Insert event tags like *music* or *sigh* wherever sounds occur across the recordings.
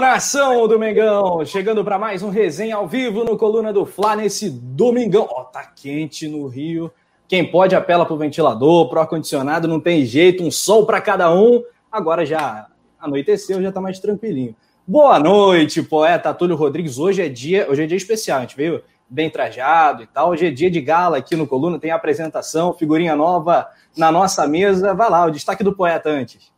Alô, nação do Mengão! Chegando para mais um resenha ao vivo no Coluna do Fla nesse domingão. Ó, oh, tá quente no Rio. Quem pode apela pro ventilador, pro ar-condicionado, não tem jeito, um sol para cada um. Agora já anoiteceu, já tá mais tranquilinho. Boa noite, poeta Túlio Rodrigues. Hoje é dia, hoje é dia especial, a gente veio bem trajado e tal. Hoje é dia de gala aqui no Coluna, tem apresentação, figurinha nova na nossa mesa. Vai lá, o destaque do poeta antes.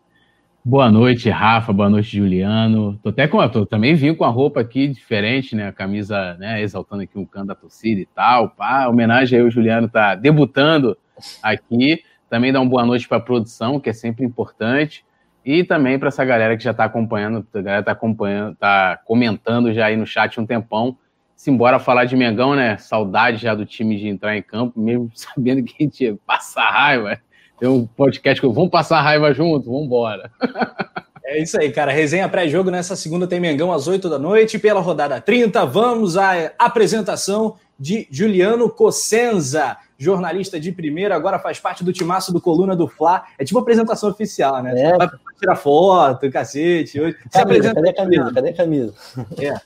Boa noite, Rafa. Boa noite, Juliano. Tô até com tô, também vim com a roupa aqui diferente, né? A camisa, né? Exaltando aqui um canto da torcida e tal. Pá, homenagem aí, o Juliano tá debutando aqui. Também dá uma boa noite para a produção, que é sempre importante. E também para essa galera que já está acompanhando, a galera tá acompanhando, tá comentando já aí no chat um tempão. Simbora falar de Mengão, né? Saudade já do time de entrar em campo, mesmo *laughs* sabendo que a gente ia passar raiva. Tem um podcast que eu vamos passar raiva junto, vamos embora. *laughs* É isso aí, cara. Resenha pré-jogo nessa segunda tem Mengão às 8 da noite. Pela rodada 30, vamos à apresentação de Juliano Cossenza, jornalista de primeira, agora faz parte do timaço do Coluna do Fla. É tipo apresentação oficial, né? É. Vai tirar foto, cacete. Hoje. Camisa, apresenta cadê a camisa? Cadê a camisa? É.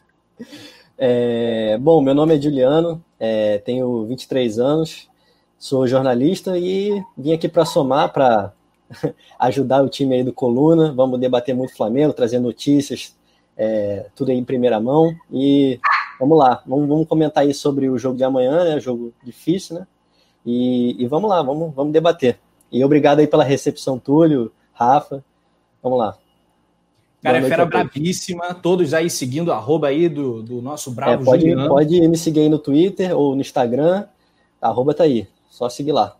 *laughs* é. bom, meu nome é Juliano, é, tenho 23 anos, sou jornalista e vim aqui para somar, para *laughs* ajudar o time aí do Coluna. Vamos debater muito Flamengo, trazer notícias, é, tudo aí em primeira mão. E vamos lá, vamos, vamos, comentar aí sobre o jogo de amanhã, né? Jogo difícil, né? E, e vamos lá, vamos, vamos debater. E obrigado aí pela recepção, Túlio, Rafa. Vamos lá. Cara, é fera bravíssima. Todos aí seguindo arroba aí do, do nosso bravo é, pode, Juliano. Pode me seguir aí no Twitter ou no Instagram. A arroba tá aí. Só seguir lá.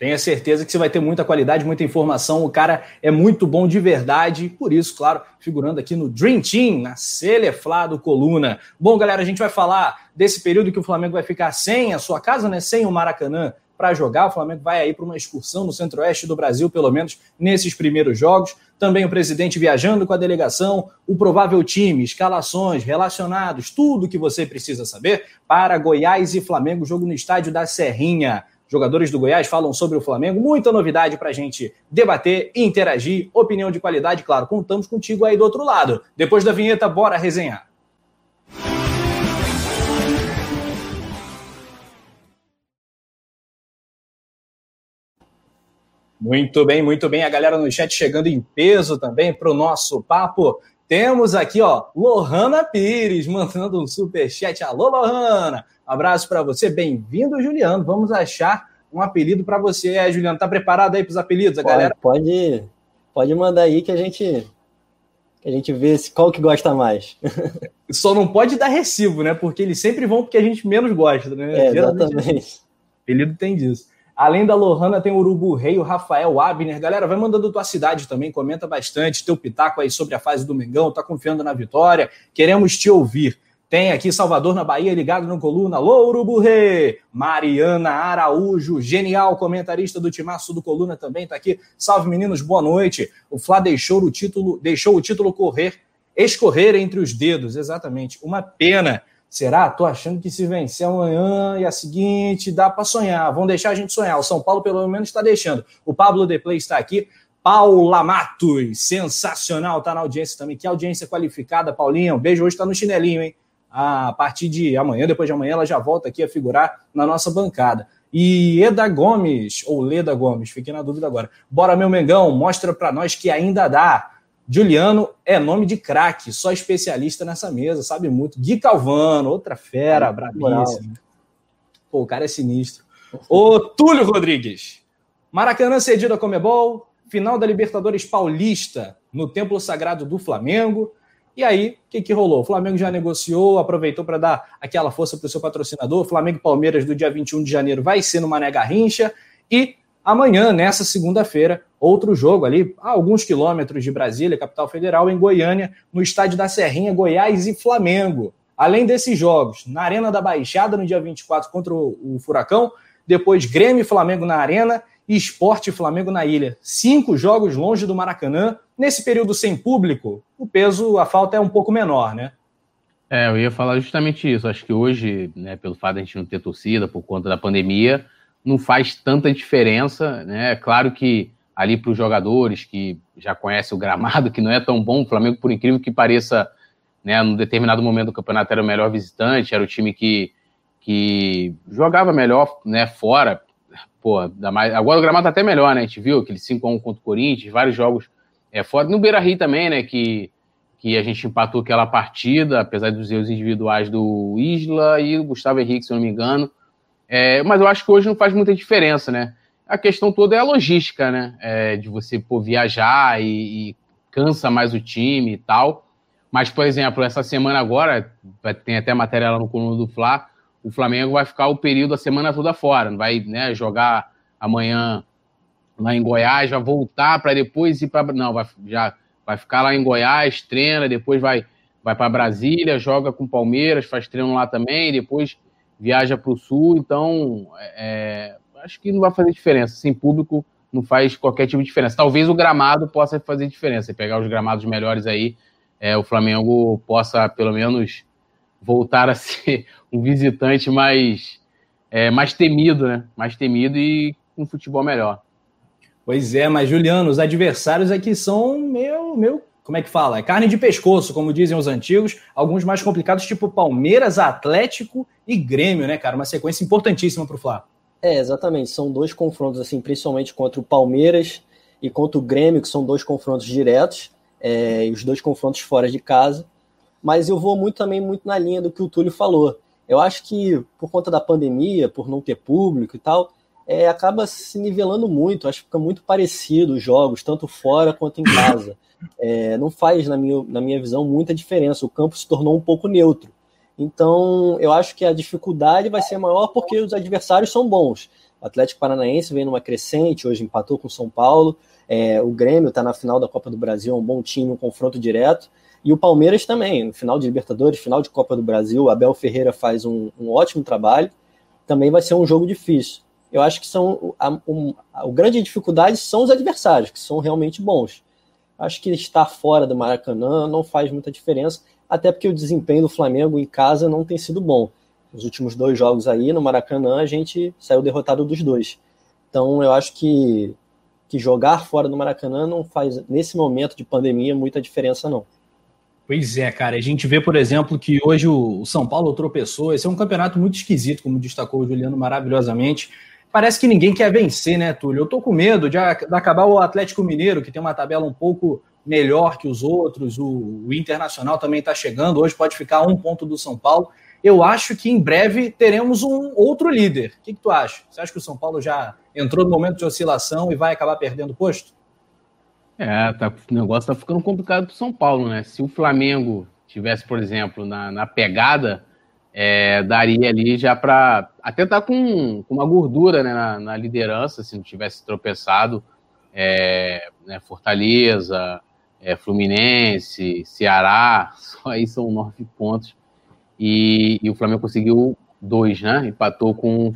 Tenha certeza que você vai ter muita qualidade, muita informação. O cara é muito bom de verdade. Por isso, claro, figurando aqui no Dream Team, na Celeflá do Coluna. Bom, galera, a gente vai falar desse período que o Flamengo vai ficar sem a sua casa, né? Sem o Maracanã para jogar. O Flamengo vai aí para uma excursão no centro-oeste do Brasil, pelo menos nesses primeiros jogos. Também o presidente viajando com a delegação, o provável time, escalações, relacionados, tudo que você precisa saber para Goiás e Flamengo, jogo no estádio da Serrinha. Jogadores do Goiás falam sobre o Flamengo, muita novidade para a gente debater, interagir, opinião de qualidade, claro, contamos contigo aí do outro lado. Depois da vinheta, bora resenhar. Muito bem, muito bem. A galera no chat chegando em peso também para o nosso papo. Temos aqui, ó, Lohana Pires mandando um super chat. Alô, Lohana! abraço para você. Bem-vindo, Juliano. Vamos achar um apelido para você, é, Juliano. Tá preparado aí para os apelidos, a pode, galera? Pode, pode mandar aí que a gente que a gente vê qual que gosta mais. *laughs* Só não pode dar recibo, né? Porque eles sempre vão porque a gente menos gosta, né? É, exatamente. Apelido tem disso. Além da Lohana, tem o Urubu Rei, o Rafael Abner. Galera, vai mandando tua cidade também, comenta bastante, teu pitaco aí sobre a fase do Mengão, tá confiando na vitória, queremos te ouvir. Tem aqui Salvador na Bahia, ligado no Coluna. Alô, Urubu Rei! Mariana Araújo, genial comentarista do Timaço do Coluna também tá aqui. Salve, meninos, boa noite. O Flá deixou o título, deixou o título correr, escorrer entre os dedos, exatamente. Uma pena. Será? Tô achando que se vencer amanhã e a seguinte, dá para sonhar. Vão deixar a gente sonhar. O São Paulo, pelo menos, está deixando. O Pablo Deplay está aqui. Paula Matos, sensacional, tá na audiência também. Que audiência qualificada, Paulinha. Um beijo, hoje tá no chinelinho, hein? A partir de amanhã, depois de amanhã, ela já volta aqui a figurar na nossa bancada. E Eda Gomes, ou Leda Gomes, fiquei na dúvida agora. Bora, meu Mengão, mostra para nós que ainda dá. Juliano é nome de craque, só especialista nessa mesa, sabe muito. Gui Calvano, outra fera, é, bravíssima. Pô, o cara é sinistro. Ô, Túlio Rodrigues. Maracanã cedido a Comebol, final da Libertadores Paulista no Templo Sagrado do Flamengo. E aí, o que, que rolou? O Flamengo já negociou, aproveitou para dar aquela força para o seu patrocinador. Flamengo Palmeiras do dia 21 de janeiro vai ser no Mané Garrincha. E Amanhã, nessa segunda-feira, outro jogo ali, a alguns quilômetros de Brasília, capital federal, em Goiânia, no estádio da Serrinha, Goiás e Flamengo. Além desses jogos, na Arena da Baixada, no dia 24, contra o, Furacão, depois Grêmio e Flamengo na Arena e Esporte e Flamengo na Ilha. Cinco jogos longe do Maracanã. Nesse período sem público, o peso, a falta é um pouco menor, né? É, eu ia falar justamente isso. Acho que hoje, né, pelo fato de a gente não ter torcida por conta da pandemia, não faz tanta diferença, né? É claro que ali para os jogadores que já conhecem o gramado, que não é tão bom. O Flamengo, por incrível que pareça, né, num determinado momento do campeonato era o melhor visitante, era o time que, que jogava melhor né, fora. Pô, mais... agora o gramado tá até melhor, né? A gente viu aquele 5x1 contra o Corinthians, vários jogos é, fora. No Beira Rio também, né? Que, que a gente empatou aquela partida, apesar dos erros individuais do Isla e o Gustavo Henrique, se eu não me engano. É, mas eu acho que hoje não faz muita diferença, né? A questão toda é a logística, né? É, de você pô, viajar e, e, cansa mais o time e tal. Mas, por exemplo, essa semana agora, tem até matéria lá no coluna do Fla, o Flamengo vai ficar o período, a semana toda fora, vai né, jogar amanhã lá em Goiás, vai voltar para depois ir para. Não, vai, já vai ficar lá em Goiás, treina, depois vai, vai para Brasília, joga com Palmeiras, faz treino lá também, depois viaja para o Sul. Então, é, acho que não vai fazer diferença. Sem público não faz qualquer tipo de diferença. Talvez o gramado possa fazer diferença. Pegar os gramados melhores aí, é, o Flamengo possa pelo menos voltar a *laughs* ser um visitante mais, é, mais temido, né? Mais temido e com futebol melhor. Pois é, mas Juliano, os adversários aqui são meio, meio como é que fala? É carne de pescoço, como dizem os antigos, alguns mais complicados, tipo Palmeiras, Atlético e Grêmio, né, cara? Uma sequência importantíssima para o Flamengo. É, exatamente. São dois confrontos, assim, principalmente contra o Palmeiras e contra o Grêmio, que são dois confrontos diretos, é, e os dois confrontos fora de casa. Mas eu vou muito também muito na linha do que o Túlio falou. Eu acho que por conta da pandemia, por não ter público e tal, é, acaba se nivelando muito. Acho que fica muito parecido os jogos, tanto fora quanto em casa. É, não faz, na minha, na minha visão, muita diferença. O campo se tornou um pouco neutro. Então, eu acho que a dificuldade vai ser maior porque os adversários são bons. O Atlético Paranaense vem numa crescente, hoje empatou com o São Paulo. É, o Grêmio está na final da Copa do Brasil, é um bom time, um confronto direto. E o Palmeiras também, no final de Libertadores, final de Copa do Brasil, Abel Ferreira faz um, um ótimo trabalho. Também vai ser um jogo difícil. Eu acho que são a, um, a grande dificuldade são os adversários, que são realmente bons. Acho que estar fora do Maracanã não faz muita diferença até porque o desempenho do Flamengo em casa não tem sido bom. Os últimos dois jogos aí no Maracanã a gente saiu derrotado dos dois. Então eu acho que, que jogar fora do Maracanã não faz, nesse momento de pandemia, muita diferença, não. Pois é, cara. A gente vê, por exemplo, que hoje o São Paulo tropeçou. Esse é um campeonato muito esquisito, como destacou o Juliano maravilhosamente. Parece que ninguém quer vencer, né, Túlio? Eu tô com medo de acabar o Atlético Mineiro, que tem uma tabela um pouco melhor que os outros. O, o Internacional também está chegando. Hoje pode ficar um ponto do São Paulo. Eu acho que em breve teremos um outro líder. O que, que tu acha? Você acha que o São Paulo já entrou no momento de oscilação e vai acabar perdendo posto? É, tá, o negócio tá ficando complicado para o São Paulo, né? Se o Flamengo tivesse, por exemplo, na, na pegada, é, daria ali já para até tá com, com, uma gordura né, na, na, liderança, se não tivesse tropeçado. É, né, Fortaleza, é, Fluminense, Ceará, *laughs* só aí são nove pontos. E, e, o Flamengo conseguiu dois, né? Empatou com.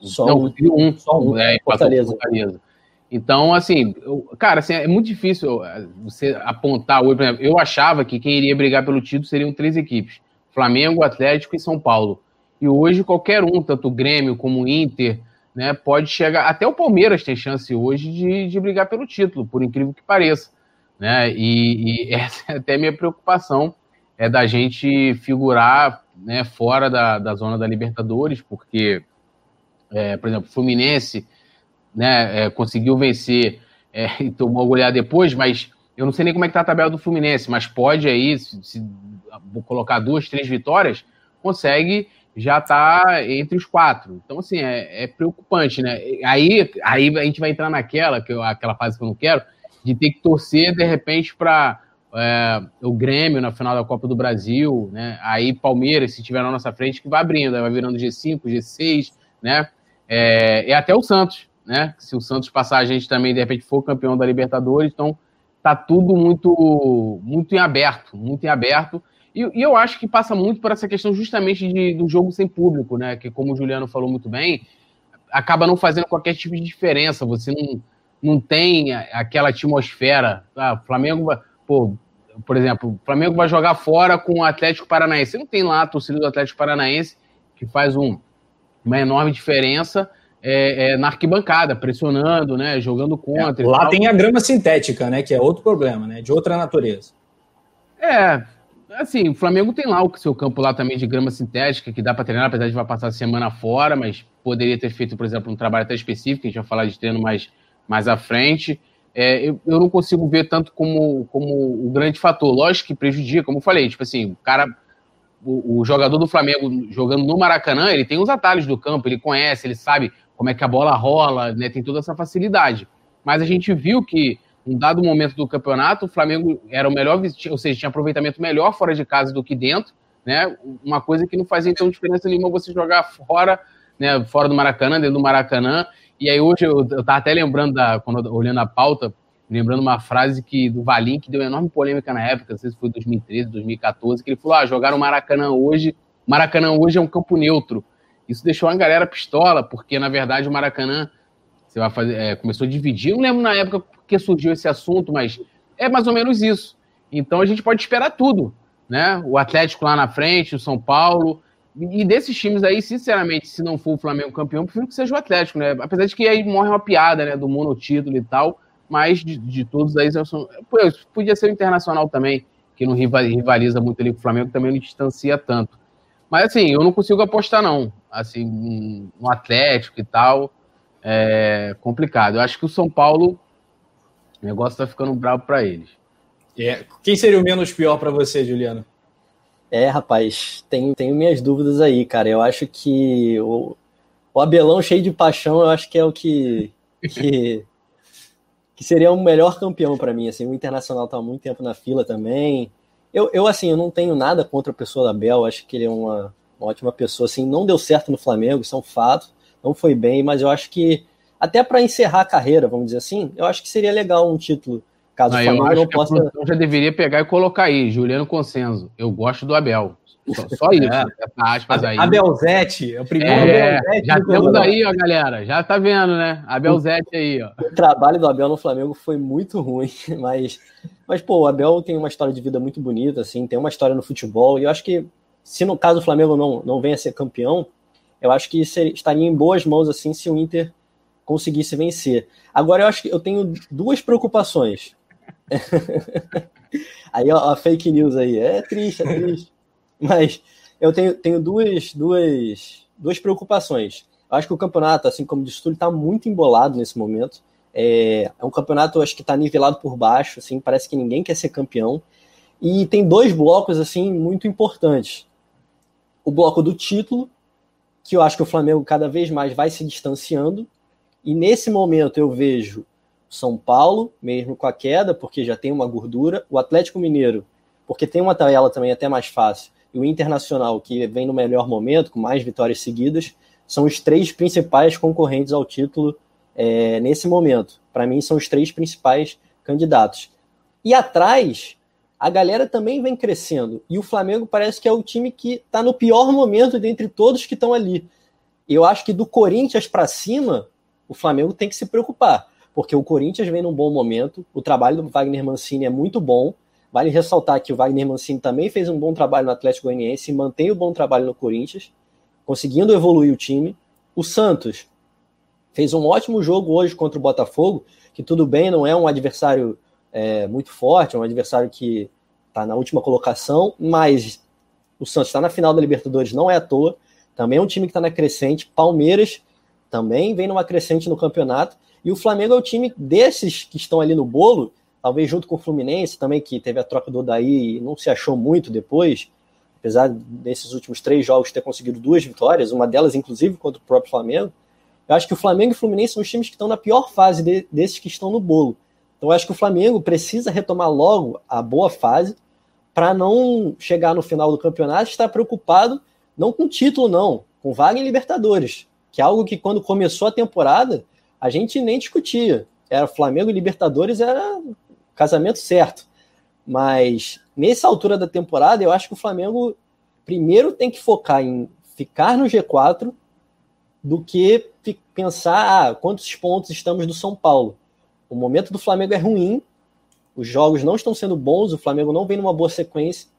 Só não, conseguiu um. Só um. É, Fortaleza. Fortaleza. Então, assim, eu, cara, assim, é muito difícil é, você apontar hoje. Por exemplo, eu achava que quem iria brigar pelo título seriam três equipes: Flamengo, Atlético e São Paulo. E hoje qualquer um, tanto o Grêmio como o Inter, né, pode chegar. Até o Palmeiras tem chance hoje de, de brigar pelo título, por incrível que pareça né? E, e, *laughs* essa é até minha preocupação é da gente figurar né, fora da, da zona da Libertadores, porque, é, por exemplo, o Fluminense né, é, conseguiu vencer é, *laughs* e tomou goleada depois, mas eu não sei nem como é que tá a tabela do Fluminense, mas pode aí, se, se colocar duas, três vitórias, consegue já tá entre os quatro. Então, assim, é, é preocupante, né? Aí, aí a gente vai entrar naquela, que eu, aquela fase que eu não quero, de ter que torcer de repente para é, o Grêmio na final da Copa do Brasil, né? Aí Palmeiras, se tiver na nossa frente, que vai abrindo, vai virando G5, G6, né? É, e até o Santos, né? Se o Santos passar a gente também, de repente, for campeão da Libertadores, então tá tudo muito, muito em aberto, muito em aberto. E, e eu acho que passa muito por essa questão justamente de, do jogo sem público, né? Que como o Juliano falou muito bem, acaba não fazendo qualquer tipo de diferença. Você não não tem aquela atmosfera. O Flamengo, pô, por exemplo, o Flamengo vai jogar fora com o Atlético Paranaense. Não tem lá a torcida do Atlético Paranaense que faz um, uma enorme diferença é, é, na arquibancada, pressionando, né? Jogando contra. É, lá tem a grama sintética, né? Que é outro problema, né? De outra natureza. É, assim, o Flamengo tem lá o seu campo lá também de grama sintética, que dá para treinar, apesar de vai passar a semana fora, mas poderia ter feito, por exemplo, um trabalho até específico, a gente vai falar de treino mais, mais à frente. É, eu, eu não consigo ver tanto como, como o grande fator. Lógico que prejudica, como eu falei, tipo assim, o cara o, o, jogador do Flamengo jogando no Maracanã, ele tem os atalhos do campo, ele conhece, ele sabe como é que a bola rola, né? Tem toda essa facilidade. Mas a gente viu que, em dado momento do campeonato, o Flamengo era o melhor, ou seja, tinha aproveitamento melhor fora de casa do que dentro, né? Uma coisa que não fazia então diferença nenhuma você jogar fora, né? Fora do Maracanã, dentro do Maracanã. E aí hoje eu, eu tava até lembrando da, quando olhando a pauta, lembrando uma frase que do Valim que deu enorme polêmica na época, não sei se foi 2013, 2014, que ele falou: ah, jogar o Maracanã hoje, Maracanã hoje é um campo neutro. Isso deixou a galera pistola, porque na verdade o Maracanã você vai fazer, é, começou a dividir. Eu não lembro na época que surgiu esse assunto, mas é mais ou menos isso. Então a gente pode esperar tudo, né? O Atlético lá na frente, o São Paulo. E desses times aí, sinceramente, se não for o Flamengo campeão, prefiro que seja o Atlético, né? Apesar de que aí morre uma piada, né? Do monotítulo e tal. Mas de, de todos aí, são, podia ser o Internacional também, que não rivaliza muito ali com o Flamengo, também não distancia tanto. Mas assim, eu não consigo apostar, não. Assim, no Atlético e tal. É complicado. Eu acho que o São Paulo, o negócio tá ficando bravo para eles. É. Quem seria o menos pior para você, Juliano? É, rapaz, tenho, tenho minhas dúvidas aí, cara. Eu acho que o, o Abelão cheio de paixão, eu acho que é o que, que, *laughs* que seria o melhor campeão para mim. Assim, o Internacional tá há muito tempo na fila também. Eu, eu, assim, eu não tenho nada contra a pessoa da Bel, acho que ele é uma, uma ótima pessoa, assim, não deu certo no Flamengo, isso é um fato, não foi bem, mas eu acho que, até para encerrar a carreira, vamos dizer assim, eu acho que seria legal um título, caso não, o Flamengo não possa... já deveria pegar e colocar aí, Juliano Consenso, eu gosto do Abel, só, só isso, é. aspas aí. Abelzete, é o primeiro é, Abelzete. Já temos aí, ó, galera. Já tá vendo, né? Abelzete aí, ó. O trabalho do Abel no Flamengo foi muito ruim, *laughs* mas, mas pô, o Abel tem uma história de vida muito bonita, assim, tem uma história no futebol, e eu acho que se no caso o Flamengo não, não venha a ser campeão, eu acho que estaria em boas mãos, assim, se o Inter conseguisse vencer. Agora, eu acho que eu tenho duas preocupações. *laughs* aí, ó, fake news aí. É triste, é triste. Mas eu tenho, tenho duas, duas, duas preocupações. Eu acho que o campeonato, assim como disse tudo, está muito embolado nesse momento. É, é um campeonato, acho que está nivelado por baixo, assim, parece que ninguém quer ser campeão. E tem dois blocos, assim, muito importantes. O bloco do título, que eu acho que o Flamengo cada vez mais vai se distanciando. E nesse momento eu vejo São Paulo, mesmo com a queda, porque já tem uma gordura. O Atlético Mineiro, porque tem uma tabela também até mais fácil e o Internacional, que vem no melhor momento, com mais vitórias seguidas, são os três principais concorrentes ao título é, nesse momento. Para mim, são os três principais candidatos. E atrás, a galera também vem crescendo. E o Flamengo parece que é o time que está no pior momento dentre todos que estão ali. Eu acho que do Corinthians para cima, o Flamengo tem que se preocupar, porque o Corinthians vem num bom momento, o trabalho do Wagner Mancini é muito bom, Vale ressaltar que o Wagner Mancini também fez um bom trabalho no Atlético Goianiense mantém o bom trabalho no Corinthians, conseguindo evoluir o time. O Santos fez um ótimo jogo hoje contra o Botafogo, que tudo bem, não é um adversário é, muito forte, é um adversário que está na última colocação, mas o Santos está na final da Libertadores, não é à toa. Também é um time que está na crescente. Palmeiras também vem numa crescente no campeonato. E o Flamengo é o time desses que estão ali no bolo talvez junto com o Fluminense também, que teve a troca do Odaí e não se achou muito depois, apesar desses últimos três jogos ter conseguido duas vitórias, uma delas inclusive contra o próprio Flamengo. Eu acho que o Flamengo e o Fluminense são os times que estão na pior fase de, desses que estão no bolo. Então eu acho que o Flamengo precisa retomar logo a boa fase para não chegar no final do campeonato e estar preocupado não com título, não, com vaga em Libertadores, que é algo que quando começou a temporada a gente nem discutia. Era Flamengo e Libertadores era casamento certo. Mas nessa altura da temporada, eu acho que o Flamengo primeiro tem que focar em ficar no G4 do que pensar ah, quantos pontos estamos do São Paulo. O momento do Flamengo é ruim, os jogos não estão sendo bons, o Flamengo não vem numa boa sequência.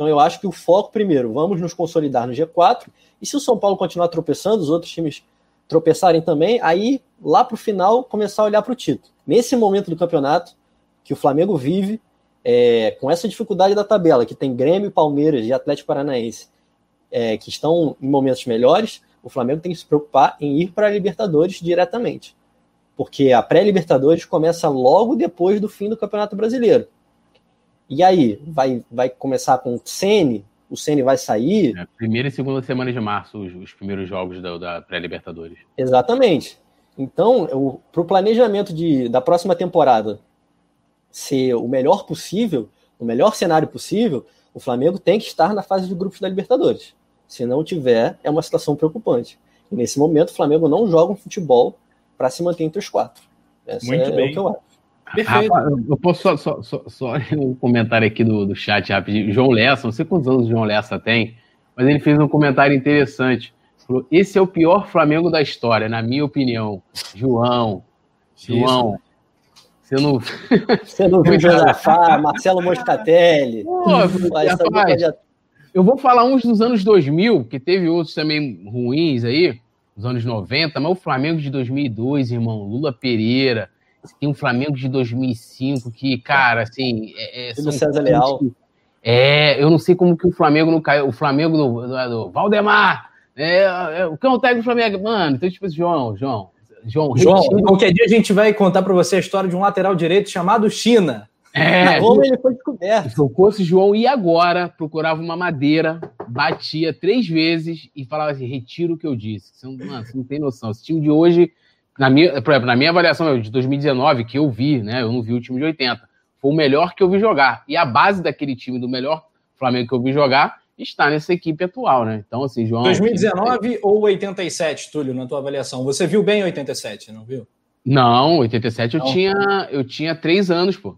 Então eu acho que o foco primeiro, vamos nos consolidar no G4, e se o São Paulo continuar tropeçando, os outros times tropeçarem também, aí lá para o final começar a olhar para o título. Nesse momento do campeonato que o Flamengo vive, é, com essa dificuldade da tabela, que tem Grêmio, Palmeiras e Atlético Paranaense, é, que estão em momentos melhores, o Flamengo tem que se preocupar em ir para a Libertadores diretamente. Porque a pré-Libertadores começa logo depois do fim do Campeonato Brasileiro. E aí, vai, vai começar com o Sene, o Ceni vai sair. É, primeira e segunda semana de março, os, os primeiros jogos da, da pré-Libertadores. Exatamente. Então, para o planejamento de, da próxima temporada ser o melhor possível, o melhor cenário possível, o Flamengo tem que estar na fase de grupos da Libertadores. Se não tiver, é uma situação preocupante. E nesse momento, o Flamengo não joga um futebol para se manter entre os quatro. Essa Muito é, bem. É o que eu acho. Perfeito. eu posso só, só, só, só, *laughs* um comentário aqui do, do chat rapidinho. João Lessa, não sei quantos anos o João Lessa tem, mas ele fez um comentário interessante. Falou: esse é o pior Flamengo da história, na minha opinião. João, João. Você não. *laughs* Você não viu Josafá, Marcelo Moscatelli. Pô, rapaz, eu vou falar uns dos anos 2000, que teve outros também ruins aí, nos anos 90, mas o Flamengo de 2002, irmão, Lula Pereira, tem um Flamengo de 2005 que, cara, assim. É, é, do César Leal. Que, é, eu não sei como que o Flamengo não caiu. O Flamengo do, do, do Valdemar, é, é, o cão técnico do Flamengo. Mano, então, tipo, João, João. João, João qualquer dia a gente vai contar para você a história de um lateral direito chamado China. É, como ele foi descoberto. Se eu fosse João, ia agora, procurava uma madeira, batia três vezes e falava assim: retiro o que eu disse. Você não, mano, você não tem noção. Esse time de hoje na minha, por exemplo, na minha avaliação de 2019, que eu vi, né? Eu não vi o time de 80. Foi o melhor que eu vi jogar. E a base daquele time do melhor Flamengo que eu vi jogar está nessa equipe atual, né? Então, assim, João. 2019 ou 87, Túlio, na tua avaliação? Você viu bem 87, não viu? Não, 87 não. eu tinha eu tinha três anos, pô.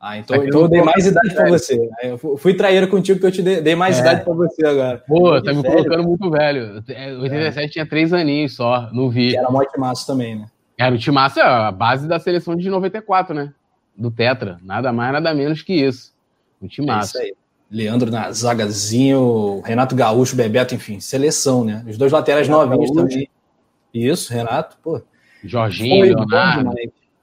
Ah, então, então eu dei mais idade para você. Eu fui traíra contigo que eu te dei, mais é. idade para você agora. Pô, tá me colocando muito velho. 87 é. tinha três aninhos só, não vi. Que era mó timaço também, né? Era o timaço, é a base da seleção de 94, né? Do Tetra. Nada mais, nada menos que isso. O timaço. É isso aí. Leandro na zagazinho, Renato Gaúcho, Bebeto, enfim, seleção, né? Os dois laterais Renato novinhos Gaúcho. também. Isso, Renato, pô. Jorginho, Leonardo.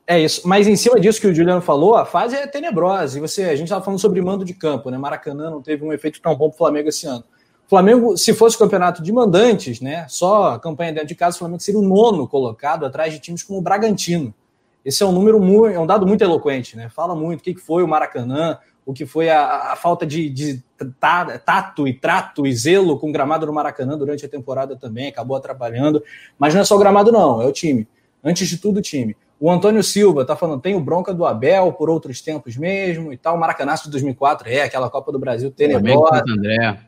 É isso. Mas em cima disso que o Juliano falou, a fase é tenebrosa. E você, a gente estava falando sobre mando de campo, né? Maracanã não teve um efeito tão bom para o Flamengo esse ano. O Flamengo, se fosse o campeonato de mandantes, né? Só a campanha dentro de casa, o Flamengo seria o nono colocado atrás de times como o Bragantino. Esse é um número muito, é um dado muito eloquente, né? Fala muito o que foi o Maracanã, o que foi a, a falta de, de tato e trato e zelo com o gramado do Maracanã durante a temporada também, acabou atrapalhando. Mas não é só o gramado, não, é o time. Antes de tudo, o time. O Antônio Silva tá falando, tem o bronca do Abel por outros tempos mesmo e tal. O Maracanaço de 2004 é aquela Copa do Brasil tenebrosa. André.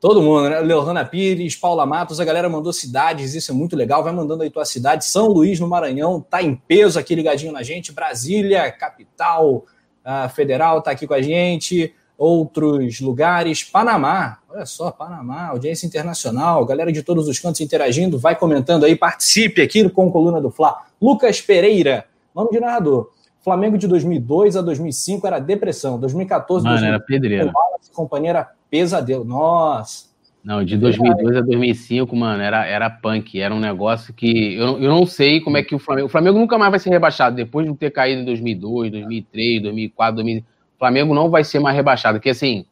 Todo mundo, né? Leonana Pires, Paula Matos, a galera mandou cidades, isso é muito legal. Vai mandando aí tua cidade. São Luís, no Maranhão, tá em peso aqui ligadinho na gente. Brasília, capital uh, federal, tá aqui com a gente. Outros lugares. Panamá, olha só, Panamá, audiência internacional, galera de todos os cantos interagindo. Vai comentando aí, participe aqui com a Coluna do Fla. Lucas Pereira, nome de narrador. Flamengo de 2002 a 2005 era depressão. 2014, Mano, 2005, era pedreira. Companhia era pesadelo. Nossa. Não, de 2002 a 2005, mano, era, era punk. Era um negócio que eu, eu não sei como é que o Flamengo. O Flamengo nunca mais vai ser rebaixado depois de ter caído em 2002, 2003, 2004, 2000. O Flamengo não vai ser mais rebaixado. Porque assim,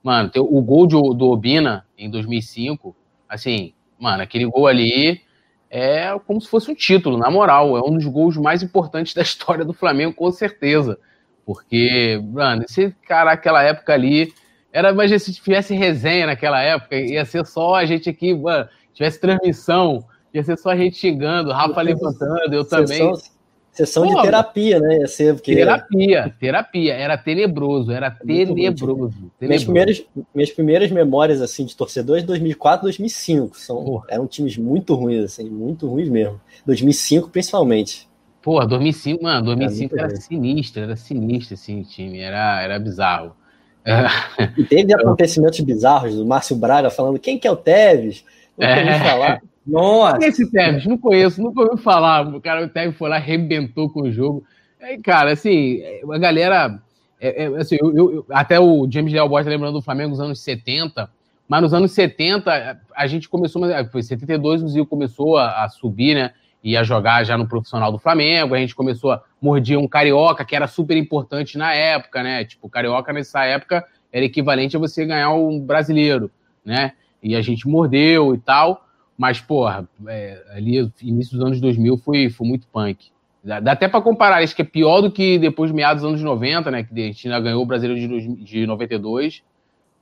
mano, o gol do, do Obina em 2005, assim, mano, aquele gol ali é como se fosse um título, na moral. É um dos gols mais importantes *laughs* da história do Flamengo, com certeza. Porque, mano, esse cara, aquela época ali, era, imagina se tivesse resenha naquela época, ia ser só a gente aqui, mano, tivesse transmissão, ia ser só a gente xingando, Rafa levantando, eu também. Sessão Pô, de terapia, né? Ia ser porque... Terapia, terapia. Era tenebroso, era tenebroso. tenebroso. Minhas, primeiras, minhas primeiras memórias, assim, de torcedores, 2004, 2005. São, eram times muito ruins, assim, muito ruins mesmo. 2005, principalmente. Pô, 2005, mano, 2005 era, era sinistro, era sinistro, assim, o time. Era, era bizarro. *laughs* E teve acontecimentos bizarros do Márcio Braga falando quem que é o Tevez? Não é. falar. Nossa! Esse Tevez, não conheço, nunca ouvi falar. O cara, o Tevez foi lá, arrebentou com o jogo. É, cara, assim, a galera. É, é, assim, eu, eu, até o James Del Boy tá lembrando do Flamengo dos anos 70. Mas nos anos 70, a gente começou, foi 72, o Zico começou a, a subir, né? ia jogar já no profissional do Flamengo, a gente começou a morder um carioca, que era super importante na época, né? Tipo, carioca nessa época era equivalente a você ganhar um brasileiro, né? E a gente mordeu e tal, mas, porra, é, ali, início dos anos 2000 foi, foi muito punk. Dá, dá até para comparar, acho que é pior do que depois, meados dos anos 90, né? Que a gente ainda ganhou o Brasileiro de, de 92.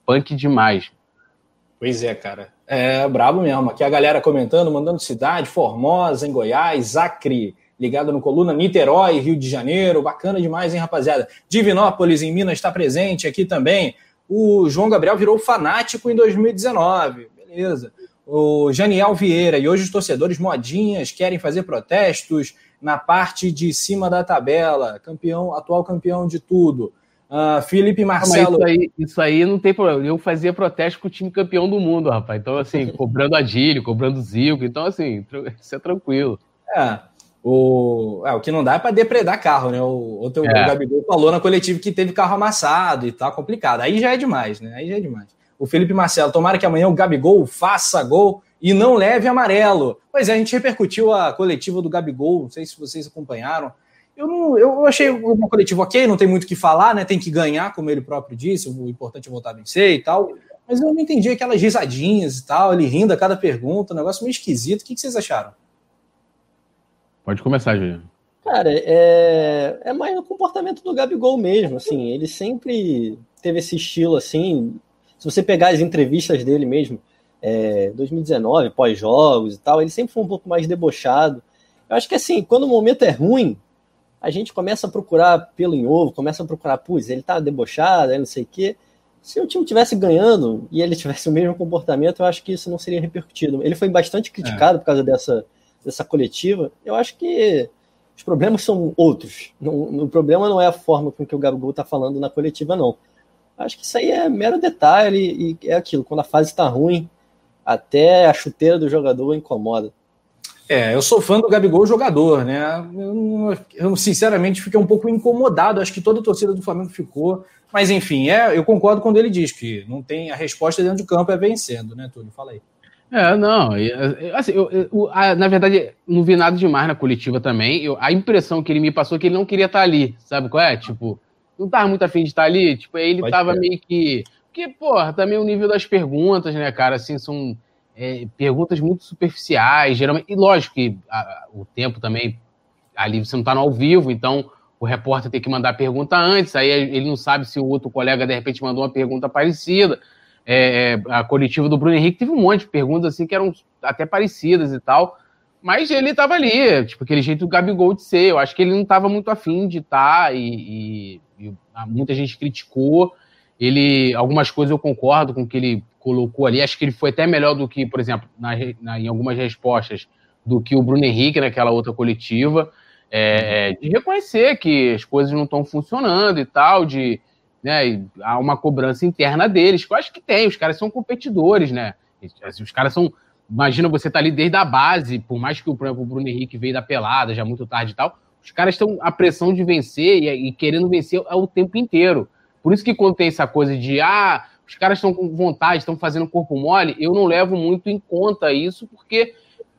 Punk demais. Pois é, cara. É brabo mesmo. Aqui a galera comentando, mandando cidade, Formosa, em Goiás, Acre, ligado no Coluna, Niterói, Rio de Janeiro. Bacana demais, hein, rapaziada? Divinópolis, em Minas, está presente aqui também. O João Gabriel virou fanático em 2019. Beleza. O Janiel Vieira, e hoje os torcedores modinhas querem fazer protestos na parte de cima da tabela. Campeão, atual campeão de tudo. Uh, Felipe Marcelo. Isso aí, isso aí, não tem problema. Eu fazia protesto com o time campeão do mundo, rapaz. Então, assim, *laughs* cobrando Adílio, cobrando Zico. Então, assim, isso é tranquilo. É. O, é, o que não dá é para depredar carro, né? O, o, teu, é. o Gabigol falou na coletiva que teve carro amassado e tá complicado. Aí já é demais, né? Aí já é demais. O Felipe Marcelo, tomara que amanhã o Gabigol faça gol e não leve amarelo. Pois é, a gente repercutiu a coletiva do Gabigol, não sei se vocês acompanharam. Eu, não, eu achei uma coletiva ok, não tem muito o que falar, né? Tem que ganhar, como ele próprio disse, o importante é voltar a vencer e tal. Mas eu não entendi aquelas risadinhas e tal, ele rindo a cada pergunta, um negócio meio esquisito. O que, vocês acharam? Pode começar, Juliano. Cara, é, é mais o comportamento do Gabigol mesmo, assim, ele sempre teve esse estilo, assim, se você pegar as entrevistas dele mesmo, é, 2019, pós-jogos e tal, ele sempre foi um pouco mais debochado. Eu acho que, assim, quando o momento é ruim, a gente começa a procurar pelo em ovo, começa a procurar, putz, ele tá debochado, não sei o quê. Se o time tivesse ganhando e ele tivesse o mesmo comportamento, eu acho que isso não seria repercutido. Ele foi bastante criticado é. por causa dessa, dessa coletiva. Eu acho que os problemas são outros. Não, o problema não é a forma com que o Gabigol tá falando na coletiva, não. Acho que isso aí é mero detalhe e é aquilo. Quando a fase está ruim, até a chuteira do jogador incomoda. É, eu sou fã do Gabigol jogador, né? Eu, eu, sinceramente fiquei um pouco incomodado, acho que toda a torcida do Flamengo ficou. Mas enfim, é, eu concordo quando ele diz que não tem a resposta dentro de campo é vencendo, né, Túlio? Fala aí. É, não, assim, eu, eu, na verdade, não vi nada demais na coletiva também. Eu, a impressão que ele me passou é que ele não queria estar ali, sabe qual é? Tipo, não tava muito afim de estar ali, tipo, ele Pode tava meio que. Porque, porra, também o nível das perguntas, né, cara, assim, são é, perguntas muito superficiais, geralmente. E lógico que a, o tempo também, ali você não está no ao vivo, então o repórter tem que mandar a pergunta antes, aí ele não sabe se o outro colega de repente mandou uma pergunta parecida. É, é a coletiva do Bruno Henrique teve um monte de perguntas assim que eram até parecidas e tal. Mas ele estava ali, tipo, aquele jeito do Gabigol de ser. Eu acho que ele não estava muito afim de estar tá, e, e, muita gente criticou. Ele, algumas coisas eu concordo com o que ele colocou ali. Acho que ele foi até melhor do que, por exemplo, na, na, em algumas respostas, do que o Bruno Henrique naquela outra coletiva. É, de reconhecer que as coisas não estão funcionando e tal, de né, há uma cobrança interna deles, que eu acho que tem, os caras são competidores, né? Os caras são. Imagina você tá ali desde a base, por mais que o, o Bruno Henrique veio da pelada já muito tarde e tal, os caras estão a pressão de vencer e, e querendo vencer o tempo inteiro. Por isso que quando tem essa coisa de ah, os caras estão com vontade, estão fazendo corpo mole, eu não levo muito em conta isso, porque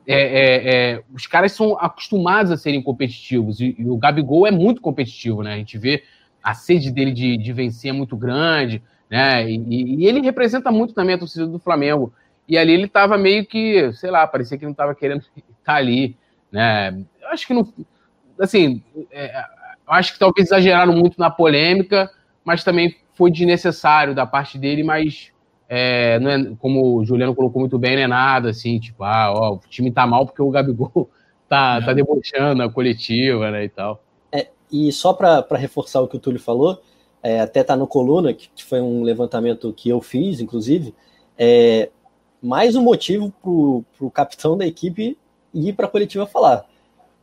é, é, é, os caras são acostumados a serem competitivos, e, e, o Gabigol é muito competitivo, né? A gente vê a sede dele de, de vencer é muito grande, né? E, e, ele representa muito também a torcida do Flamengo. E ali ele estava meio que, sei lá, parecia que não estava querendo *laughs* estar ali, né? Eu acho que não. Assim, é, eu acho que talvez exageraram muito na polêmica, mas também foi desnecessário da parte dele, mas é, não é, como o Juliano colocou muito bem, não é nada assim, tipo, ah, ó, o time tá mal porque o Gabigol *laughs* tá, tá debochando a coletiva, né, e tal. É, e só para reforçar o que o Túlio falou, é, até tá no Coluna, que, que, foi um levantamento que eu fiz, inclusive, é, mais um motivo pro, pro capitão da equipe ir para a coletiva falar.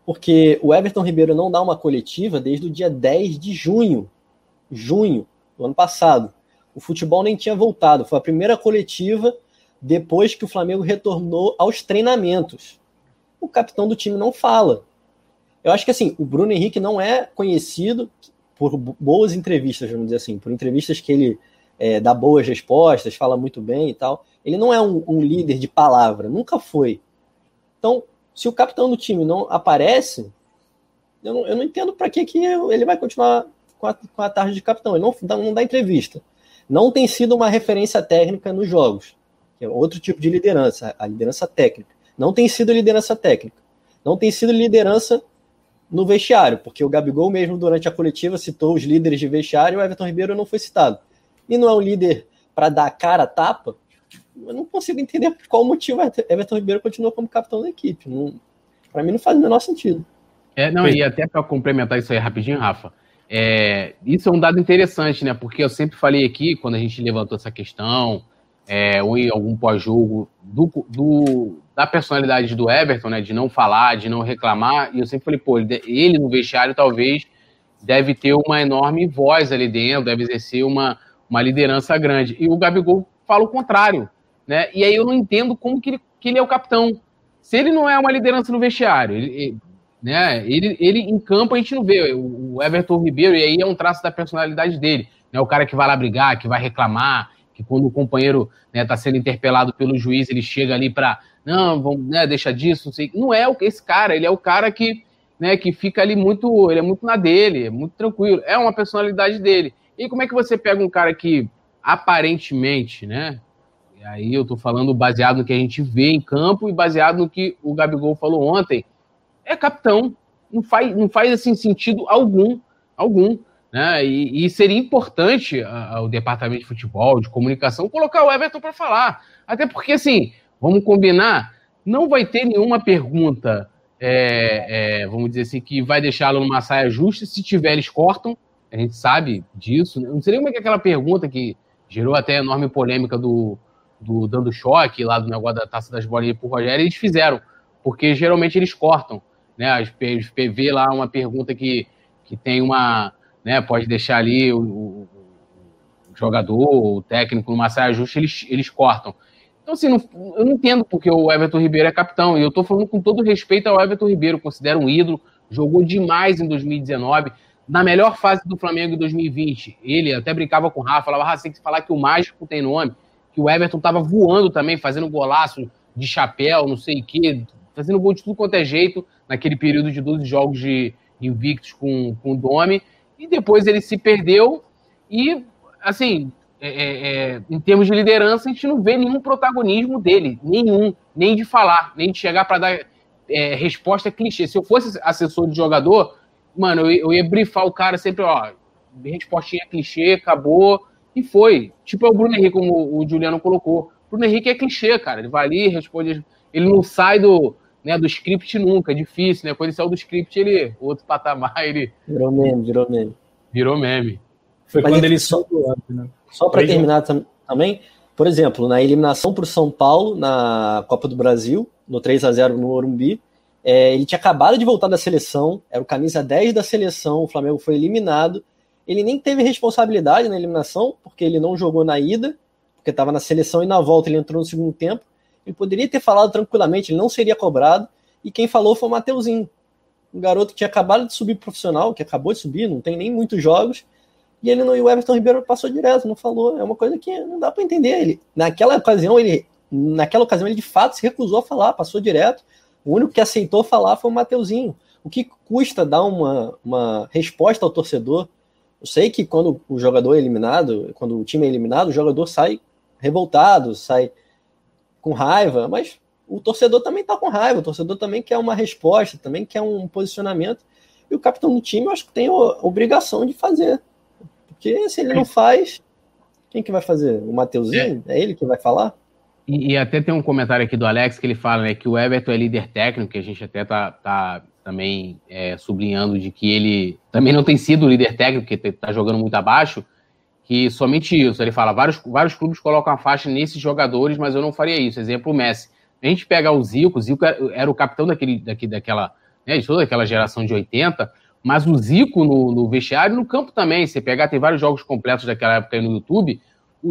Porque o Everton Ribeiro não dá uma coletiva desde o dia 10 de junho junho do ano passado. O futebol nem tinha voltado. Foi a primeira coletiva depois que o Flamengo retornou aos treinamentos. O capitão do time não fala. Eu acho que assim, o Bruno Henrique não é conhecido por boas entrevistas, vamos dizer assim, por entrevistas que ele é, dá boas respostas, fala muito bem e tal. Ele não é um, um líder de palavra, nunca foi. Então, se o capitão do time não aparece, eu não, eu não entendo para que, que ele vai continuar com a, com a tarde de capitão. Ele não, não dá entrevista. Não tem sido uma referência técnica nos jogos, que é outro tipo de liderança, a liderança técnica. Não tem sido liderança técnica. Não tem sido liderança no vestiário, porque o Gabigol mesmo durante a coletiva citou os líderes de vestiário e o Everton Ribeiro não foi citado. E não é um líder para dar cara a tapa, eu não consigo entender por qual motivo Everton Ribeiro continua como capitão da equipe. Para mim não faz o menor sentido. É, não, e até para complementar isso aí rapidinho, Rafa, é, isso é um dado interessante, né? Porque eu sempre falei aqui, quando a gente levantou essa questão, é, ou em algum pós-jogo, do, do, da personalidade do Everton, né? De não falar, de não reclamar, e eu sempre falei, pô, ele, ele no vestiário talvez deve ter uma enorme voz ali dentro, deve exercer uma, uma liderança grande. E o Gabigol fala o contrário, né? E aí eu não entendo como que ele, que ele é o capitão. Se ele não é uma liderança no vestiário, ele, né? Ele, ele em campo a gente não vê. O Everton Ribeiro, e aí é um traço da personalidade dele. Né? O cara que vai lá brigar, que vai reclamar, que quando o companheiro está né, tá sendo interpelado pelo juiz, ele chega ali para. Não, vamos, né, deixa disso, não sei. Não é esse cara, ele é o cara que, né, que fica ali muito. Ele é muito na dele, é muito tranquilo. É uma personalidade dele. E como é que você pega um cara que aparentemente, né? Aí eu tô falando baseado no que a gente vê em campo e baseado no que o Gabigol falou ontem é capitão. Não faz, não faz assim, sentido algum, algum. Né? E, e seria importante o departamento de futebol, de comunicação, colocar o Everton para falar. Até porque, assim, vamos combinar, não vai ter nenhuma pergunta, é, é, vamos dizer assim, que vai deixá-lo numa saia justa. Se tiver, eles cortam. A gente sabe disso. Não sei nem como é que é aquela pergunta que gerou até enorme polêmica do, do dando choque lá do negócio da taça das bolinhas pro Rogério, eles fizeram, porque geralmente eles cortam né? Os PV lá uma pergunta que, que tem uma, né? Pode deixar ali o, o, o jogador, o técnico numa saia justa, eles, eles cortam. Então, assim, não, eu não entendo porque o Everton Ribeiro é capitão, e eu estou falando com todo respeito ao Everton Ribeiro, considero um ídolo, jogou demais em 2019, na melhor fase do Flamengo em 2020. Ele até brincava com o Rafa, falava, ah, tem que falar que o mágico tem nome, que o Everton estava voando também, fazendo golaço de chapéu, não sei o quê, fazendo gol de tudo quanto é jeito, naquele período de 12 jogos de invictos com, com o Domi, e depois ele se perdeu, e, assim, é, é, é, em termos de liderança, a gente não vê nenhum protagonismo dele, nenhum, nem de falar, nem de chegar para dar é, resposta clichê. Se eu fosse assessor de jogador, mano, eu, eu ia brifar o cara sempre, ó, respostinha clichê, acabou, e foi. Tipo é o Bruno Henrique, como o Juliano colocou. O Bruno Henrique é clichê, cara. Ele vai ali, responde. Ele não sai do, né, do script nunca, é difícil, né? Quando ele saiu do script, ele, outro patamar, ele. Virou meme, virou meme. Virou meme. Foi Mas quando ele só, né? Só para terminar tam, também, por exemplo, na eliminação para o São Paulo, na Copa do Brasil, no 3 a 0 no Morumbi, é, ele tinha acabado de voltar da seleção, era o camisa 10 da seleção, o Flamengo foi eliminado. Ele nem teve responsabilidade na eliminação, porque ele não jogou na ida, porque estava na seleção e na volta ele entrou no segundo tempo. Ele poderia ter falado tranquilamente, ele não seria cobrado. E quem falou foi o Mateuzinho, um garoto que tinha acabado de subir profissional, que acabou de subir, não tem nem muitos jogos. E ele não, e o Everton Ribeiro passou direto, não falou. É uma coisa que não dá para entender. Ele, naquela ocasião, ele, naquela ocasião, ele de fato se recusou a falar, passou direto. O único que aceitou falar foi o Mateuzinho. O que custa dar uma, uma resposta ao torcedor? Eu sei que quando o jogador é eliminado, quando o time é eliminado, o jogador sai revoltado, sai com raiva, mas o torcedor também está com raiva, o torcedor também quer uma resposta, também quer um posicionamento. E o capitão do time, eu acho que tem a obrigação de fazer. Porque se ele não faz, quem que vai fazer? O Mateuzinho? É, é ele que vai falar? E, e, até tem um comentário aqui do Alex que ele fala né, que o Everton é líder técnico, que a gente até tá, tá também é, sublinhando de que ele também não tem sido líder técnico, porque está jogando muito abaixo, que somente isso. Ele fala, vários, vários clubes colocam a faixa nesses jogadores, mas eu não faria isso. Exemplo, o Messi. A gente pega o Zico, o Zico era, o capitão daquele, daqui, daquela, né, de toda aquela geração de 80, mas o Zico no, no vestiário no campo também. Você pegar, tem vários jogos completos daquela época aí no YouTube.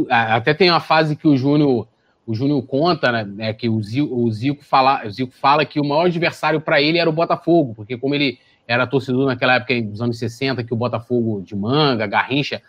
até tem uma fase que o Júnior o Júnior conta, né, né, que o Zico, o Zico, fala, o Zico fala que o maior adversário para ele era o Botafogo, porque como ele era torcedor naquela época dos anos 60, que o Botafogo de Manga, Garrincha,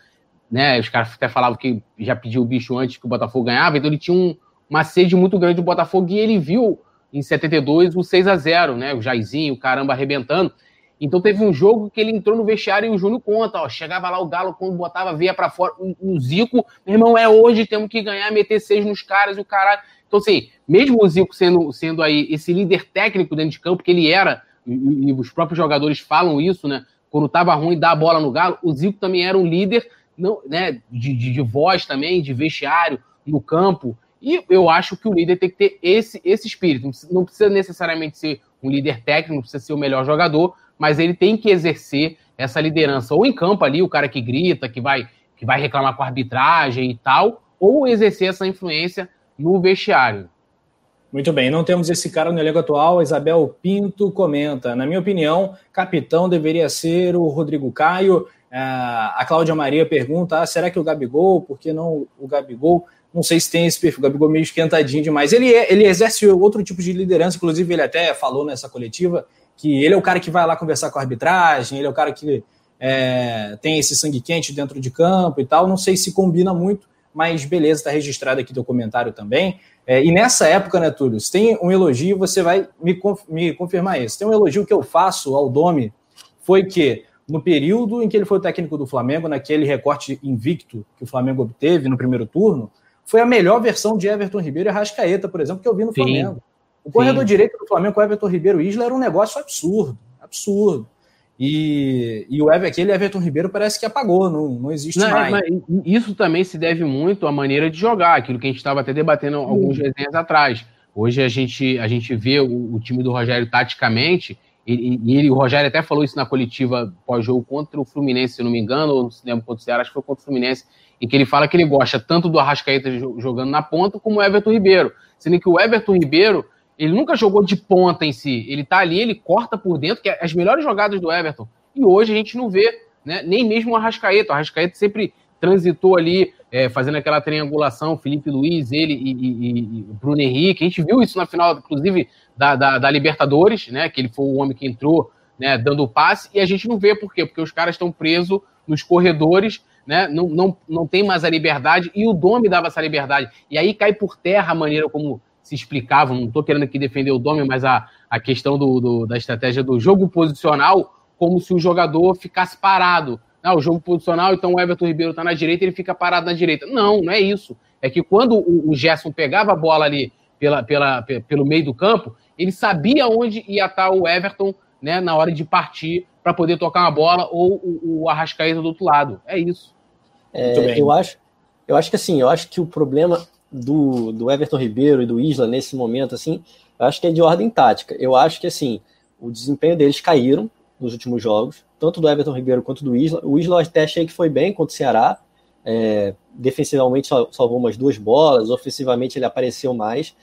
né? Os caras até falavam que já pediu o bicho antes que o Botafogo ganhava, então ele tinha um, uma sede muito grande do Botafogo e ele viu em 72 o 6 a 0 né? O Jairzinho, o caramba arrebentando. Então teve um jogo que ele entrou no vestiário e o Júnior conta, ó, chegava lá o Galo quando botava veia para fora, o, Zico, meu irmão, é hoje, temos que ganhar, meter seis nos caras e o caralho. Então assim, mesmo o Zico sendo, sendo aí esse líder técnico dentro de campo, que ele era, e, e os próprios jogadores falam isso, né? Quando tava ruim, dar a bola no Galo, o Zico também era um líder, não, né, de, de, de voz também, de vestiário, no campo, e eu acho que o líder tem que ter esse, esse espírito. Não precisa necessariamente ser um líder técnico, não precisa ser o melhor jogador, mas ele tem que exercer essa liderança, ou em campo ali, o cara que grita, que vai, que vai reclamar com a arbitragem e tal, ou exercer essa influência no vestiário. Muito bem, não temos esse cara no elenco atual. Isabel Pinto comenta: na minha opinião, capitão deveria ser o Rodrigo Caio. É, a Cláudia Maria pergunta: ah, será que o Gabigol? Por que não o Gabigol? Não sei se tem esse perfil. O Gabigol meio esquentadinho demais. Ele, é, ele exerce outro tipo de liderança, inclusive ele até falou nessa coletiva que ele é o cara que vai lá conversar com a arbitragem, ele é o cara que é, tem esse sangue quente dentro de campo e tal. Não sei se combina muito, mas beleza, está registrado aqui teu comentário também. É, e nessa época, né, Túlio, se tem um elogio, você vai me, me confirmar isso. Tem um elogio que eu faço ao Domi, foi que no período em que ele foi o técnico do Flamengo, naquele recorte invicto que o Flamengo obteve no primeiro turno, foi a melhor versão de Everton Ribeiro e Rascaeta, por exemplo, que eu vi no Sim. Flamengo. O corredor Sim. direito do Flamengo o Everton Ribeiro Isla era um negócio absurdo, absurdo. E, e o Ever, aquele Everton Ribeiro parece que apagou, não, não existe não, mais. isso também se deve muito à maneira de jogar, aquilo que a gente estava até debatendo alguns desenhos atrás. Hoje a gente, a gente vê o, o time do Rogério taticamente, e, e, ele, o Rogério até falou isso na coletiva pós-jogo contra o Fluminense, se não me engano, ou se lembro contra o Ceará, acho que foi contra o Fluminense, em que ele fala que ele gosta tanto do Arrascaeta jogando na ponta como o Everton Ribeiro. Sendo que o Everton Ribeiro ele nunca jogou de ponta em si. Ele tá ali, ele corta por dentro, que é as melhores jogadas do Everton. E hoje a gente não vê, né? Nem mesmo o Arrascaeta. O Arrascaeta sempre transitou ali, é, fazendo aquela triangulação, Felipe Luiz, ele e, e, e, Bruno Henrique. A gente viu isso na final, inclusive, da, da, da, Libertadores, né? Que ele foi o homem que entrou, né, dando o passe, e a gente não vê por quê? Porque os caras estão presos nos corredores, né? Não, não, não tem mais a liberdade, e o Domi dava essa liberdade. E aí cai por terra a maneira como se explicavam, não estou querendo aqui defender o Domi, mas a, a questão do, do, da estratégia do jogo posicional, como se o jogador ficasse parado. Ah, o jogo posicional, então o Everton Ribeiro está na direita, ele fica parado na direita. Não, não é isso. É que quando o, o Gerson pegava a bola ali pela, pela, pelo meio do campo, ele sabia onde ia estar o Everton né, na hora de partir para poder tocar uma bola ou o, o Arrascaeta do outro lado. É isso. É, eu acho, eu acho que assim, eu acho que o problema do, do Everton Ribeiro e do Isla nesse momento, assim, eu acho que é de ordem tática. Eu acho que, assim, o desempenho deles caíram nos últimos jogos, tanto do Everton Ribeiro quanto do Isla. O Isla até achei que foi bem contra o Ceará, é, defensivamente salvou umas duas bolas, ofensivamente ele apareceu mais,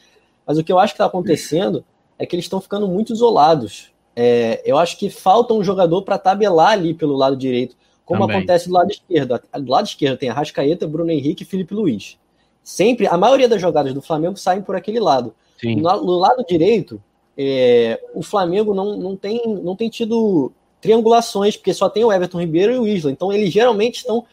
mas o que eu acho que está acontecendo é que eles estão ficando muito isolados. É, eu acho que falta um jogador para tabelar ali pelo lado direito, como Também. acontece do lado esquerdo. Do lado esquerdo tem a Rascaeta, Bruno Henrique e Felipe Luiz sempre, a maioria das jogadas do Flamengo saem por aquele lado. No, no, lado direito, é, o Flamengo não, não, tem, não tem tido triangulações, porque só tem o Everton Ribeiro e o Isla. Então, eles geralmente estão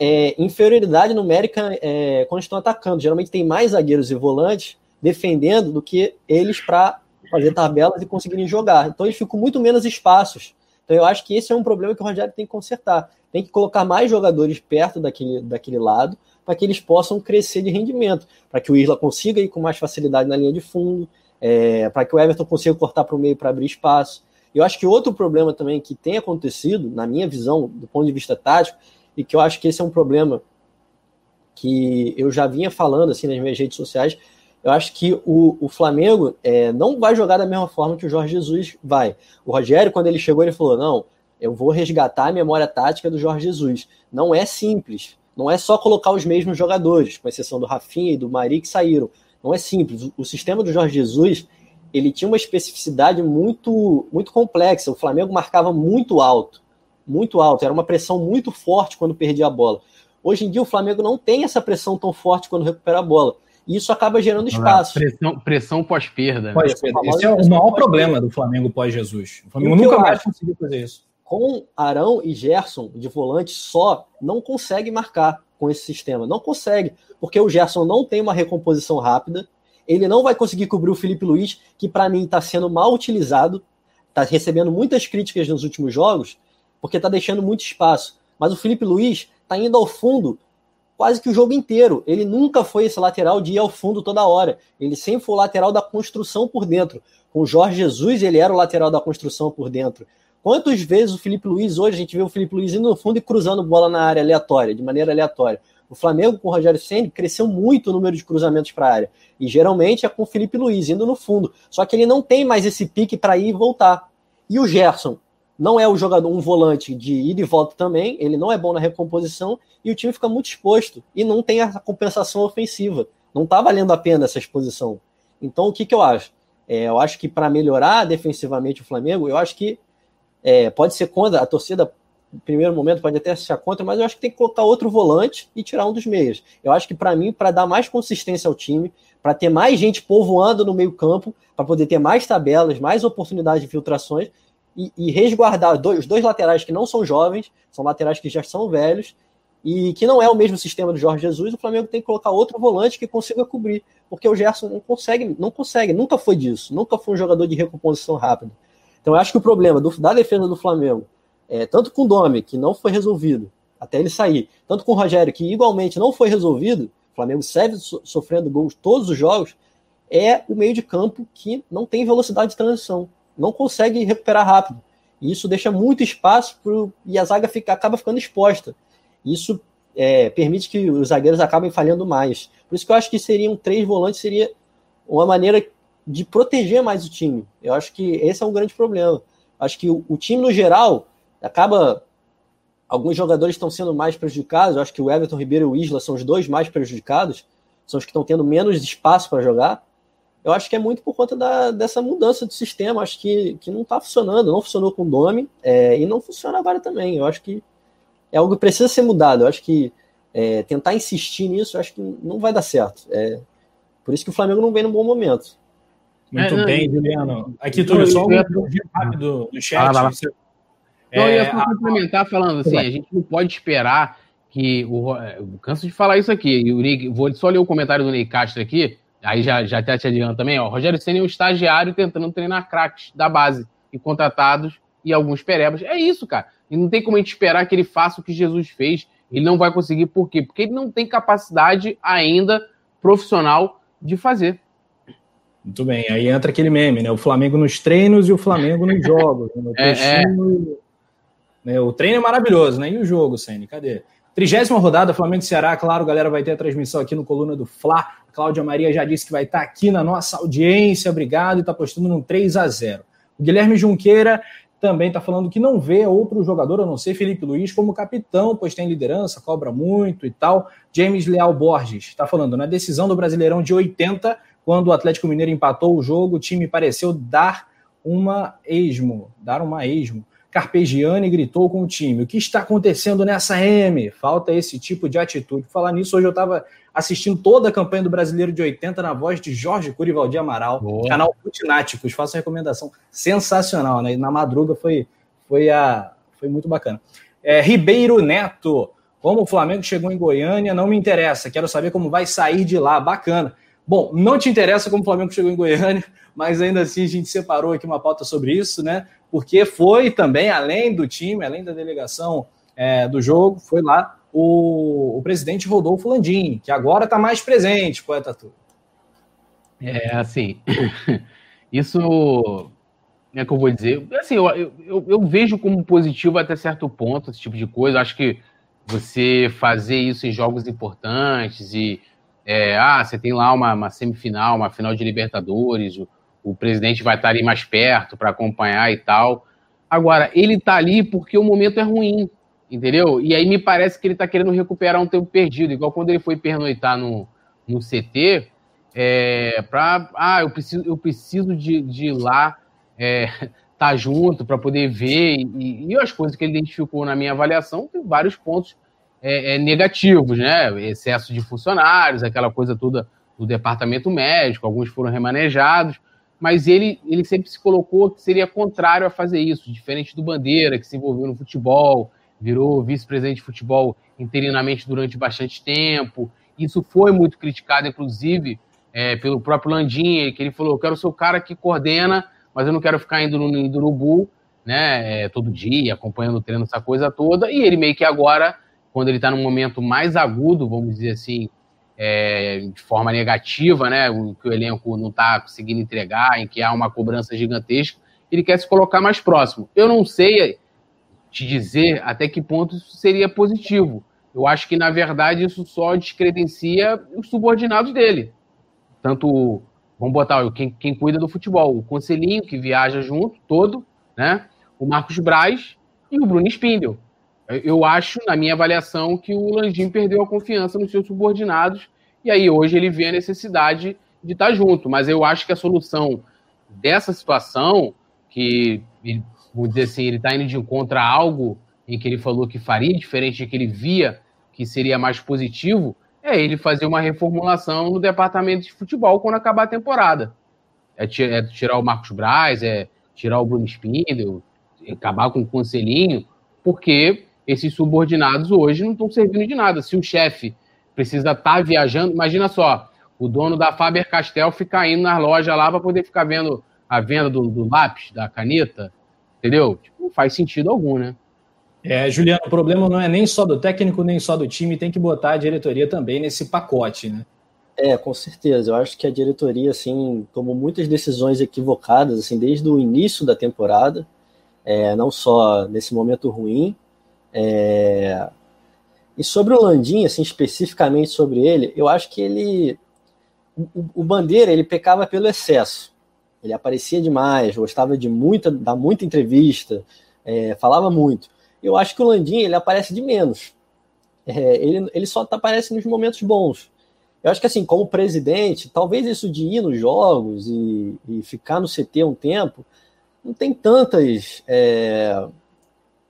é, inferioridade numérica é, quando estão atacando. Geralmente tem mais zagueiros e volantes defendendo do que eles para fazer tabelas e conseguirem jogar. Então, eles ficam muito menos espaços. Então, eu acho que esse é um problema que o Rogério tem que consertar. Tem que colocar mais jogadores perto daquele, daquele lado para que eles possam crescer de rendimento, para que o Isla consiga ir com mais facilidade na linha de fundo, é, para que o Everton consiga cortar para o meio para abrir espaço. Eu acho que outro problema também que tem acontecido, na minha visão, do ponto de vista tático, e que eu acho que esse é um problema que eu já vinha falando assim nas minhas redes sociais, eu acho que o, o Flamengo é, não vai jogar da mesma forma que o Jorge Jesus vai. O Rogério, quando ele chegou, ele falou: não, eu vou resgatar a memória tática do Jorge Jesus. Não é simples. Não é só colocar os mesmos jogadores, com exceção do Rafinha e do Mari que saíram. Não é simples. O sistema do Jorge Jesus ele tinha uma especificidade muito, muito complexa. O Flamengo marcava muito alto, muito alto. Era uma pressão muito forte quando perdia a bola. Hoje em dia o Flamengo não tem essa pressão tão forte quando recupera a bola. E isso acaba gerando espaço. Pressão, pressão pós-perda. Né? Pós Esse é o maior problema do Flamengo pós-Jesus. O Flamengo nunca mais conseguiu fazer isso. com Arão e Gerson de volante só, não consegue marcar com esse sistema. Não consegue, porque o Gerson não tem uma recomposição rápida. Ele não vai conseguir cobrir o Felipe Luiz, que para mim está sendo mal utilizado, está recebendo muitas críticas nos últimos jogos, porque está deixando muito espaço. Mas o Felipe Luiz está indo ao fundo quase que o jogo inteiro. Ele nunca foi esse lateral de ir ao fundo toda hora. Ele sempre foi o lateral da construção por dentro. Com o Jorge Jesus, ele era o lateral da construção por dentro. Quantas vezes o Felipe Luiz, hoje a gente vê o Felipe Luiz indo no fundo e cruzando bola na área aleatória, de maneira aleatória. O Flamengo com o Rogério Senna cresceu muito o número de cruzamentos para a área. E geralmente é com o Felipe Luiz indo no fundo. Só que ele não tem mais esse pique para ir e voltar. E o Gerson não é o jogador, um volante de ida e volta também, ele não é bom na recomposição e o time fica muito exposto e não tem a compensação ofensiva. Não está valendo a pena essa exposição. Então, o que, que eu acho? É, eu acho que para melhorar defensivamente o Flamengo, eu acho que é, pode ser contra a torcida. No primeiro momento pode até ser contra, mas eu acho que tem que colocar outro volante e tirar um dos meias. Eu acho que para mim, para dar mais consistência ao time, para ter mais gente povoando no meio-campo, para poder ter mais tabelas, mais oportunidades de filtrações, e, e resguardar dois, os dois laterais que não são jovens, são laterais que já são velhos, e que não é o mesmo sistema do Jorge Jesus, o Flamengo tem que colocar outro volante que consiga cobrir, porque o Gerson não consegue, não consegue, nunca foi disso, nunca foi um jogador de recomposição rápida. Então eu acho que o problema do, da defesa do Flamengo, é, tanto com o Domi, que não foi resolvido, até ele sair, tanto com o Rogério, que igualmente não foi resolvido, o Flamengo segue so, sofrendo gols todos os jogos, é o meio de campo que não tem velocidade de transição não consegue recuperar rápido. E isso deixa muito espaço pro, e a zaga fica, acaba ficando exposta. Isso é, permite que os zagueiros acabem falhando mais. Por isso que eu acho que seriam três volantes seria uma maneira de proteger mais o time. Eu acho que esse é um grande problema. Acho que o, o time no geral acaba alguns jogadores estão sendo mais prejudicados. Eu acho que o Everton Ribeiro e o Isla são os dois mais prejudicados, são os que estão tendo menos espaço para jogar eu acho que é muito por conta da, dessa mudança de sistema. Acho que, que não está funcionando, não funcionou com o Domi é, e não funciona agora também. Eu acho que é algo que precisa ser mudado. Eu acho que é, tentar insistir nisso, acho que não vai dar certo. É, por isso que o Flamengo não vem num bom momento. Muito é, bem, Juliano. Aqui, Túlio, só um rápido do chat. Ah, Você... Então, eu ia só complementar falando assim, a gente não pode esperar que o. Eu canso de falar isso aqui. O Nick, vou só ler o comentário do Ney Castro aqui. Aí já, já até te adianta também, ó. Rogério Senna é um estagiário tentando treinar craques da base e contratados e alguns perebas. É isso, cara. E não tem como a gente esperar que ele faça o que Jesus fez. Ele não vai conseguir, por quê? Porque ele não tem capacidade ainda profissional de fazer. Muito bem, aí entra aquele meme, né? O Flamengo nos treinos e o Flamengo nos *laughs* jogos. Né? É, é. Né? O treino é maravilhoso, né? E o jogo, Senna? Cadê? Trigésima rodada, Flamengo e Ceará, claro, galera vai ter a transmissão aqui no Coluna do Fla. Cláudia Maria já disse que vai estar aqui na nossa audiência, obrigado, e está postando num 3 a 0 O Guilherme Junqueira também está falando que não vê outro jogador, a não ser Felipe Luiz, como capitão, pois tem liderança, cobra muito e tal. James Leal Borges está falando, na decisão do Brasileirão de 80, quando o Atlético Mineiro empatou o jogo, o time pareceu dar uma esmo, dar uma esmo. Carpegiani gritou com o time. O que está acontecendo nessa M? Falta esse tipo de atitude. Falar nisso, hoje eu estava assistindo toda a campanha do Brasileiro de 80 na voz de Jorge Curivaldi Amaral, Boa. canal Futináticos. Faço recomendação sensacional, né? Na madruga foi, foi, a, foi muito bacana. É, Ribeiro Neto, como o Flamengo chegou em Goiânia, não me interessa. Quero saber como vai sair de lá. Bacana. Bom, não te interessa como o Flamengo chegou em Goiânia, *laughs* mas ainda assim a gente separou aqui uma pauta sobre isso, né? Porque foi também, além do time, além da delegação é, do jogo, foi lá o, o presidente Rodolfo Landim, que agora está mais presente, poeta tu. É, assim, *coughs* isso é que eu vou dizer. Assim, eu, eu, eu, vejo como positivo até certo ponto esse tipo de coisa. Acho que você fazer isso em jogos importantes e é, ah, você tem lá uma, uma, semifinal, uma final de Libertadores, o, presidente vai estar ali mais perto para acompanhar e tal. Agora, ele está ali porque o momento é ruim entendeu? E aí me parece que ele está querendo recuperar um tempo perdido, igual quando ele foi pernoitar no, no CT, é, para ah, eu preciso, eu preciso de, de ir lá é, *laughs* tá junto para poder ver e, e, as coisas que ele identificou na minha avaliação tem vários pontos é, é, negativos, né? Excesso de funcionários, aquela coisa toda do departamento médico, alguns foram remanejados, mas ele, ele sempre se colocou que seria contrário a fazer isso, diferente do Bandeira, que se envolveu no futebol, virou vice-presidente de futebol interinamente durante bastante tempo. Isso foi muito criticado, inclusive, é, pelo próprio Landim, que ele falou: eu quero ser o cara que coordena, mas eu não quero ficar indo no, no Urubu, né, é, todo dia, acompanhando o treino, essa coisa toda. E ele meio que agora, quando ele está num momento mais agudo, vamos dizer assim, é, de forma negativa, né, que o elenco não está conseguindo entregar, em que há uma cobrança gigantesca, ele quer se colocar mais próximo. Eu não sei te dizer até que ponto isso seria positivo. Eu acho que, na verdade, isso só descredencia os subordinados dele. Tanto, vamos botar quem, quem cuida do futebol, o Conselhinho, que viaja junto, todo, né? O Marcos Braz e o Bruno Spindel. Eu acho, na minha avaliação, que o Landim perdeu a confiança nos seus subordinados e aí hoje ele vê a necessidade de estar junto. Mas eu acho que a solução dessa situação, que, vamos dizer assim, ele está indo de encontro a algo em que ele falou que faria, diferente de que ele via que seria mais positivo, é ele fazer uma reformulação no departamento de futebol quando acabar a temporada. É, é tirar o Marcos Braz, é tirar o Bruno Spindel, acabar com o Conselhinho, porque esses subordinados hoje não estão servindo de nada. Se o chefe precisa estar tá viajando, imagina só, o dono da Faber Castell ficar indo nas lojas lá para poder ficar vendo a venda do, do, lápis, da caneta, entendeu? Tipo, não faz sentido algum, né? É, Juliano, o problema não é nem só do técnico, nem só do time, tem que botar a diretoria também nesse pacote, né? É, com certeza. Eu acho que a diretoria, assim, tomou muitas decisões equivocadas, assim, desde o início da temporada, é, não só nesse momento ruim, é... E sobre o Landim, assim, especificamente sobre ele, eu acho que ele. O, o, Bandeira, ele pecava pelo excesso. Ele aparecia demais, gostava de muita, dar muita entrevista, é, falava muito. Eu acho que o Landim, ele aparece de menos. É, ele, ele só aparece nos momentos bons. Eu acho que, assim, como presidente, talvez isso de ir nos jogos e, e ficar no CT um tempo, não tem tantas. É,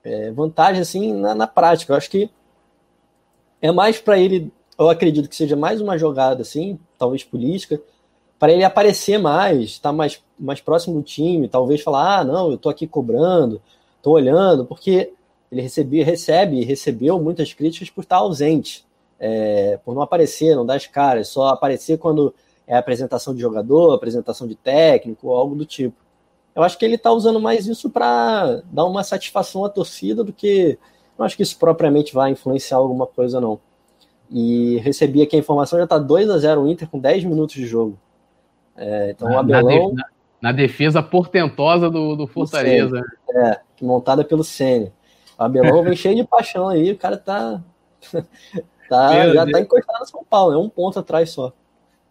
é, vantagem assim na, na, prática. Eu acho que é mais para ele, eu acredito que seja mais uma jogada assim, talvez política, para ele aparecer mais, estar tá mais, mais próximo do time, talvez falar, ah, não, eu tô aqui cobrando, tô olhando, porque ele recebe, recebe e recebeu muitas críticas por estar ausente, é, por não aparecer, não dar as caras, só aparecer quando é apresentação de jogador, apresentação de técnico, algo do tipo. Eu acho que ele está usando mais isso para dar uma satisfação à torcida do que. Não acho que isso propriamente vai influenciar alguma coisa, não. E recebi aqui a informação, já está 2 a 0 o Inter com 10 minutos de jogo. É, então na, o Abelão. Na, na, defesa portentosa do, do Fortaleza. É, montada pelo Sene. O Abelão vem *laughs* cheio de paixão aí, o cara tá. *laughs* tá já está encostado no São Paulo, é um ponto atrás só.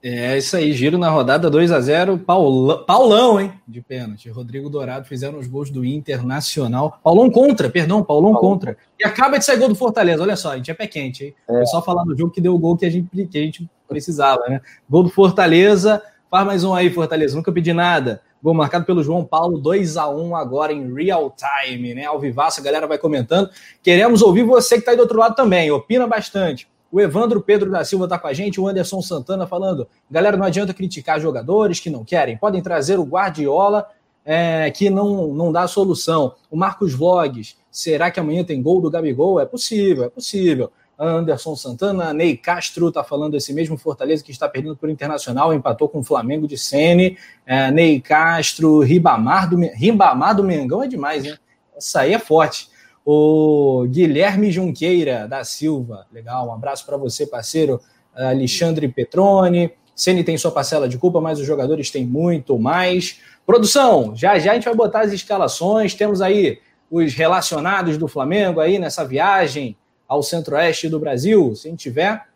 É isso aí, giro na rodada 2 a 0 Paulão, Paulão, hein? De pênalti. Rodrigo Dourado fizeram os gols do Internacional. Paulão contra, perdão, Paulão Paulão. contra. E acaba de sair gol do Fortaleza. Olha só, a gente é pé quente, hein? É. Foi só falar do jogo que deu o gol que a gente, que a gente precisava, né? Gol do Fortaleza. Faz mais um aí, Fortaleza. Nunca pedi nada. Gol marcado pelo João Paulo, 2 a 1 agora em real time, né? Ao vivaço, a galera vai comentando. Queremos ouvir você que está aí do outro lado também. Opina bastante. O Evandro Pedro da Silva está com a gente, o Anderson Santana falando: galera, não adianta criticar jogadores que não querem, podem trazer o Guardiola, é, que não, não dá solução. O Marcos Vlogs, será que amanhã tem gol do Gabigol? É possível, é possível. Anderson Santana, Ney Castro está falando esse mesmo Fortaleza que está perdendo por Internacional, empatou com o Flamengo de Sene. É, Ney Castro, Ribamar do, Ribamar do Mengão é demais, hein? Essa aí é forte. O Guilherme Junqueira da Silva, legal, um abraço para você, parceiro. Alexandre Petrone. Ceni tem sua parcela de culpa, mas os jogadores têm muito mais. Produção, já já a gente vai botar as escalações. Temos aí os relacionados do Flamengo aí nessa viagem ao centro-oeste do Brasil. Se a gente tiver,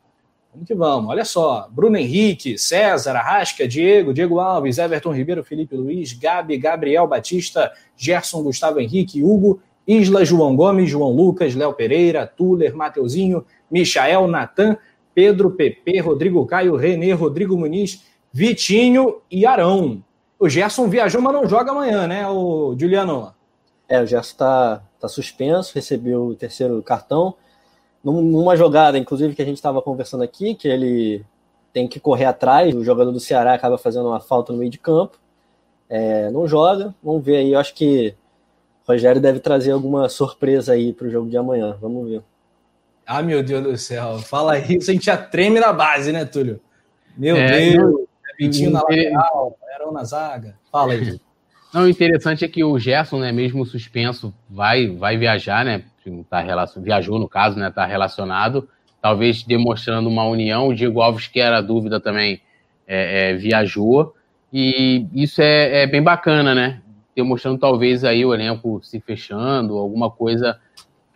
vamos que vamos. Olha só: Bruno Henrique, César, Arrasca, Diego, Diego Alves, Everton Ribeiro, Felipe Luiz, Gabi, Gabriel Batista, Gerson, Gustavo Henrique, Hugo Isla, João Gomes, João Lucas, Léo Pereira, Tuller, Mateuzinho, Michael, Natan, Pedro, Pepe, Rodrigo Caio, Renê, Rodrigo Muniz, Vitinho e Arão. O Gerson viajou, mas não joga amanhã, né, o Juliano? É, o Gerson está tá suspenso, recebeu o terceiro cartão. Numa jogada, inclusive, que a gente estava conversando aqui, que ele tem que correr atrás, o jogador do Ceará acaba fazendo uma falta no meio de campo. é, não joga. Vamos ver aí. Eu acho que Rogério deve trazer alguma surpresa aí para o jogo de amanhã. Vamos ver. Ah, meu Deus do céu. Fala isso, a gente já treme na base, né, Túlio? Meu é, Deus. Não, Vitinho na lateral, Arão na zaga. Fala aí. *laughs* Não, o interessante é que o Gerson, né, mesmo suspenso, vai, vai viajar, né? Tá relacion... Viajou, no caso, né? Tá relacionado. Talvez demonstrando uma união. O Diego Alves, que era dúvida também, é, é, viajou. E isso é, é, bem bacana, né? Demonstrando talvez aí o elenco se fechando, alguma coisa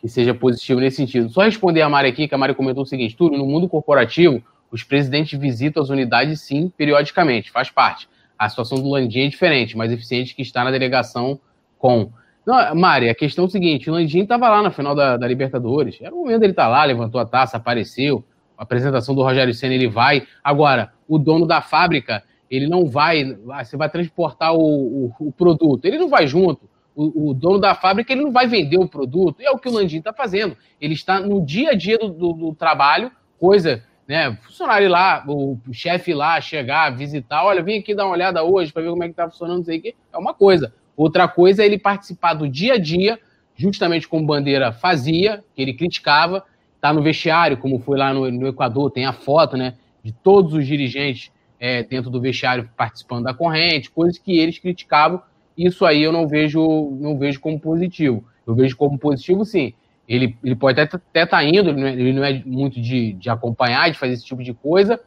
que seja positivo nesse sentido. Só responder a Mari aqui, que a Mari comentou o seguinte: Túlio, no mundo corporativo, os presidentes visitam as unidades sim, periodicamente, faz parte. A situação do Landim é diferente, mais eficiente que está na delegação com. Não, Mari, a questão é o seguinte: o Landim estava lá na final da, da, Libertadores. Era o momento dele estar tá lá, levantou a taça, apareceu. A apresentação do Rogério Senna, ele vai. Agora, o dono da fábrica, ele não vai. Você vai transportar o, o, o produto. Ele não vai junto. O, o, dono da fábrica ele não vai vender o produto. E é o que o Landim está fazendo. Ele está no dia a dia do, do, do trabalho, coisa né, funcionário lá, o chefe lá chegar, visitar, olha, vim aqui dar uma olhada hoje para ver como é que tá funcionando isso aí, é uma coisa. Outra coisa é ele participar do dia a dia, justamente como Bandeira fazia, que ele criticava, tá no vestiário, como foi lá no, no Equador, tem a foto, né, de todos os dirigentes é, dentro do vestiário participando da corrente, coisas que eles criticavam, isso aí eu não vejo, não vejo como positivo. Eu vejo como positivo, sim, ele, ele pode até estar tá indo, ele não, é, ele não é muito de, de acompanhar, de fazer esse tipo de coisa,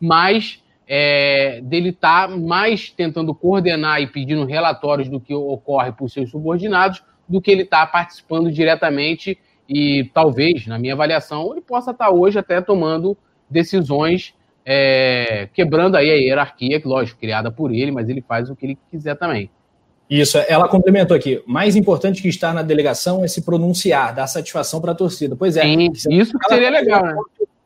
mas é, dele estar tá mais tentando coordenar e pedindo relatórios do que ocorre por seus subordinados, do que ele está participando diretamente e talvez, na minha avaliação, ele possa estar tá hoje até tomando decisões é, quebrando aí a hierarquia, que lógico, criada por ele, mas ele faz o que ele quiser também. Isso, ela complementou aqui. Mais importante que estar na delegação é se pronunciar, dar satisfação para a torcida. Pois é. Sim, isso que seria legal, né?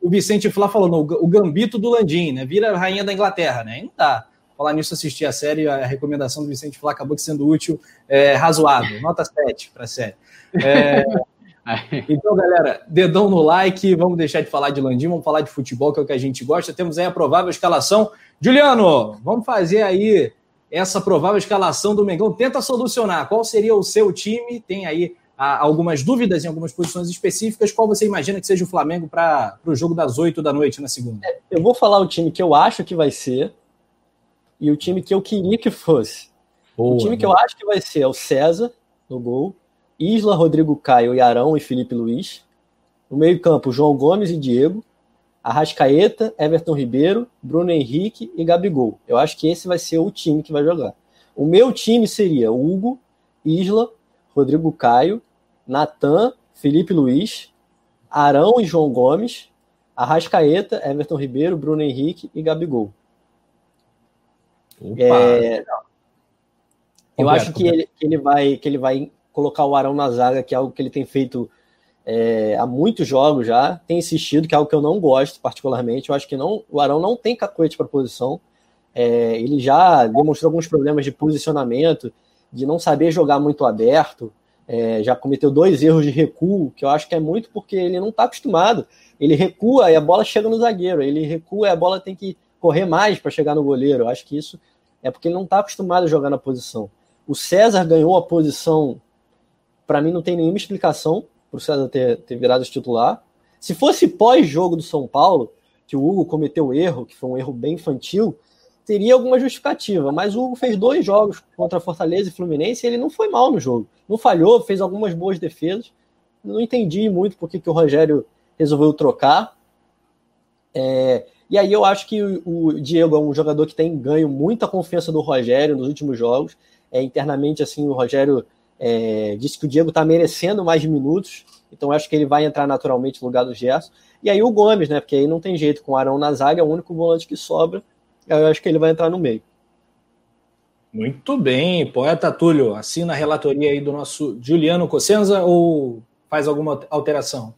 O Vicente Flá falou, no, o gambito do Landim, né? Vira a rainha da Inglaterra, né? E não dá. Falar nisso, assistir a série, a recomendação do Vicente Flá acabou sendo útil, é, razoável. Nota 7 para a série. É, então, galera, dedão no like, vamos deixar de falar de Landim, vamos falar de futebol, que é o que a gente gosta. Temos aí a provável escalação. Juliano, vamos fazer aí essa provável escalação do Mengão. Tenta solucionar. Qual seria o seu time? Tem aí ah, algumas dúvidas em algumas posições específicas. Qual você imagina que seja o Flamengo para o jogo das 8 da noite na segunda? É, eu vou falar o time que eu acho que vai ser e o time que eu queria que fosse. Boa, o time que eu acho que vai ser é o César no gol, Isla, Rodrigo Caio, Arão e Felipe Luiz. No meio-campo, João Gomes e Diego. Arrascaeta, Everton Ribeiro, Bruno Henrique e Gabigol. Eu acho que esse vai ser o time que vai jogar. O meu time seria Hugo, Isla, Rodrigo Caio, Natan, Felipe Luiz, Arão e João Gomes, Arrascaeta, Everton Ribeiro, Bruno Henrique e Gabigol. É... Eu acho que ele, que ele, vai, que ele vai colocar o Arão na zaga, que é algo que ele tem feito é, há muitos jogos já, tem insistido, que é algo que eu não gosto particularmente. Eu acho que não, o Arão não tem cacoete para posição. É, ele já demonstrou alguns problemas de posicionamento, de não saber jogar muito aberto. É, já cometeu dois erros de recuo, que eu acho que é muito porque ele não está acostumado. Ele recua e a bola chega no zagueiro. Ele recua e a bola tem que correr mais para chegar no goleiro. Eu acho que isso é porque ele não está acostumado a jogar na posição. O César ganhou a posição, para mim não tem nenhuma explicação por César ter, ter virado titular. Se fosse pós-jogo do São Paulo, que o Hugo cometeu erro, que foi um erro bem infantil, teria alguma justificativa. Mas o Hugo fez dois jogos contra Fortaleza e Fluminense e ele não foi mal no jogo. Não falhou, fez algumas boas defesas. Não entendi muito porque que o Rogério resolveu trocar. É, e aí eu acho que o, o, Diego é um jogador que tem ganho muita confiança do Rogério nos últimos jogos. É, internamente, assim, o Rogério é, disse que o Diego está merecendo mais minutos, então acho que ele vai entrar naturalmente no lugar do Gerson. E aí o Gomes, né? Porque aí não tem jeito, com o Arão na zaga, é o único volante que sobra. Eu acho que ele vai entrar no meio. Muito bem, poeta Túlio, assina a relatoria aí do nosso Juliano Cossenza ou faz alguma alteração?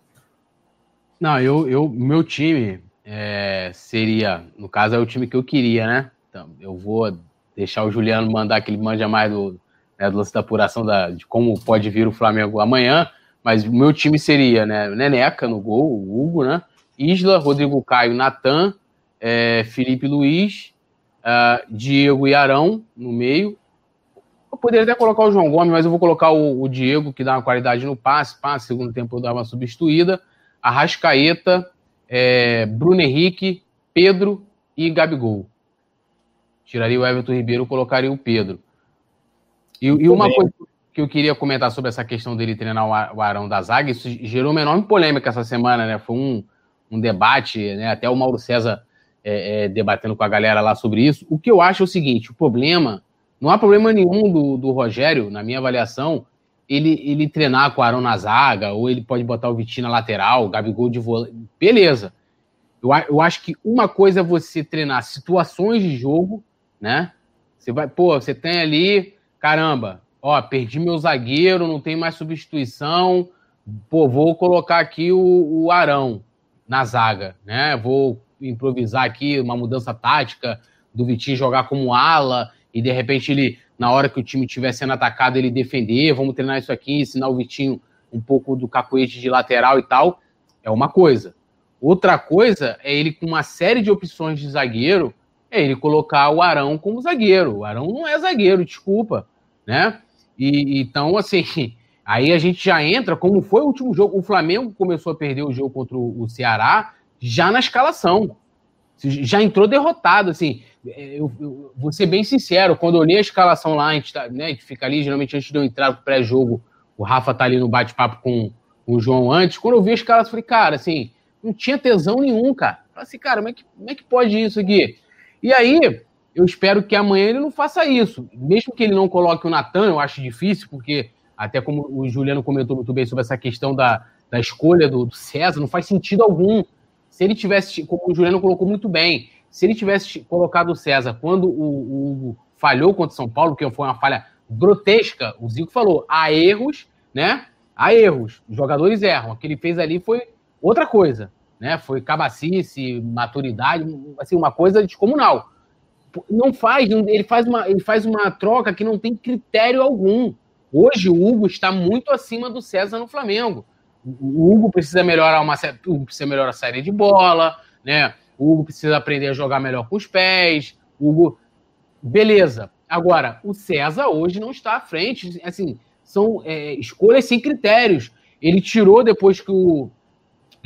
Não, eu, eu meu time é, seria, no caso é o time que eu queria, né? Então, eu vou deixar o Juliano mandar que ele manja mais do, né, do lance da apuração da, de como pode vir o Flamengo amanhã, mas o meu time seria, né, Neneca no gol, o Hugo, né, Isla, Rodrigo Caio, Natan, é, Felipe Luiz, uh, Diego e Arão no meio, Eu poderia até colocar o João Gomes, mas eu vou colocar o, o Diego, que dá uma qualidade no passe. Passe, segundo tempo eu dava uma substituída. Arrascaeta, é, Bruno Henrique, Pedro e Gabigol. Tiraria o Everton Ribeiro, colocaria o Pedro. E, e uma bem. coisa que eu queria comentar sobre essa questão dele treinar o Arão da Zaga, isso gerou uma enorme polêmica essa semana, né? Foi um, um debate, né? Até o Mauro César é, é, debatendo com a galera lá sobre isso. O que eu acho é o seguinte: o problema, não há problema nenhum do, do Rogério, na minha avaliação, ele, ele treinar com o Arão na zaga, ou ele pode botar o Vitinho na lateral, o Gabigol de volante. Beleza. Eu, eu acho que uma coisa é você treinar situações de jogo, né? Você vai, pô, você tem ali, caramba, ó, perdi meu zagueiro, não tem mais substituição, pô, vou colocar aqui o, o Arão na zaga, né? Vou improvisar aqui uma mudança tática do Vitinho jogar como ala e de repente ele, na hora que o time estiver sendo atacado, ele defender, vamos treinar isso aqui, ensinar o Vitinho um pouco do cacoete de lateral e tal, é uma coisa. Outra coisa é ele com uma série de opções de zagueiro, é ele colocar o Arão como zagueiro. O Arão não é zagueiro, desculpa, né? E então assim, *laughs* aí a gente já entra como foi o último jogo. O Flamengo começou a perder o jogo contra o Ceará já na escalação. Já entrou derrotado, assim. Eu, eu, vou ser bem sincero, quando eu olhei a escalação lá, a gente, tá, né, a gente fica ali, geralmente antes de eu entrar pro pré-jogo, o Rafa tá ali no bate-papo com, com, o João antes. Quando eu vi a escalação, eu falei, cara, assim, não tinha tesão nenhum, cara. Falei assim, cara, como é, que, como é que pode isso aqui? E aí, eu espero que amanhã ele não faça isso. Mesmo que ele não coloque o Natan, eu acho difícil, porque, até como o Juliano comentou muito bem sobre essa questão da, da escolha do, do César, não faz sentido algum se ele tivesse, como o Juliano colocou muito bem, se ele tivesse colocado o César quando o, Hugo falhou contra o São Paulo, que foi uma falha grotesca, o Zico falou, há erros, né? Há erros, os jogadores erram. O que ele fez ali foi outra coisa, né? Foi cabacice, maturidade, assim, uma coisa descomunal. Não faz, ele faz uma, ele faz uma troca que não tem critério algum. Hoje o Hugo está muito acima do César no Flamengo. O Hugo precisa melhorar uma Hugo precisa melhorar a saída de bola, né? O Hugo precisa aprender a jogar melhor com os pés. O Hugo, beleza. Agora, o César hoje não está à frente. Assim, são é, escolhas sem critérios. Ele tirou depois que o,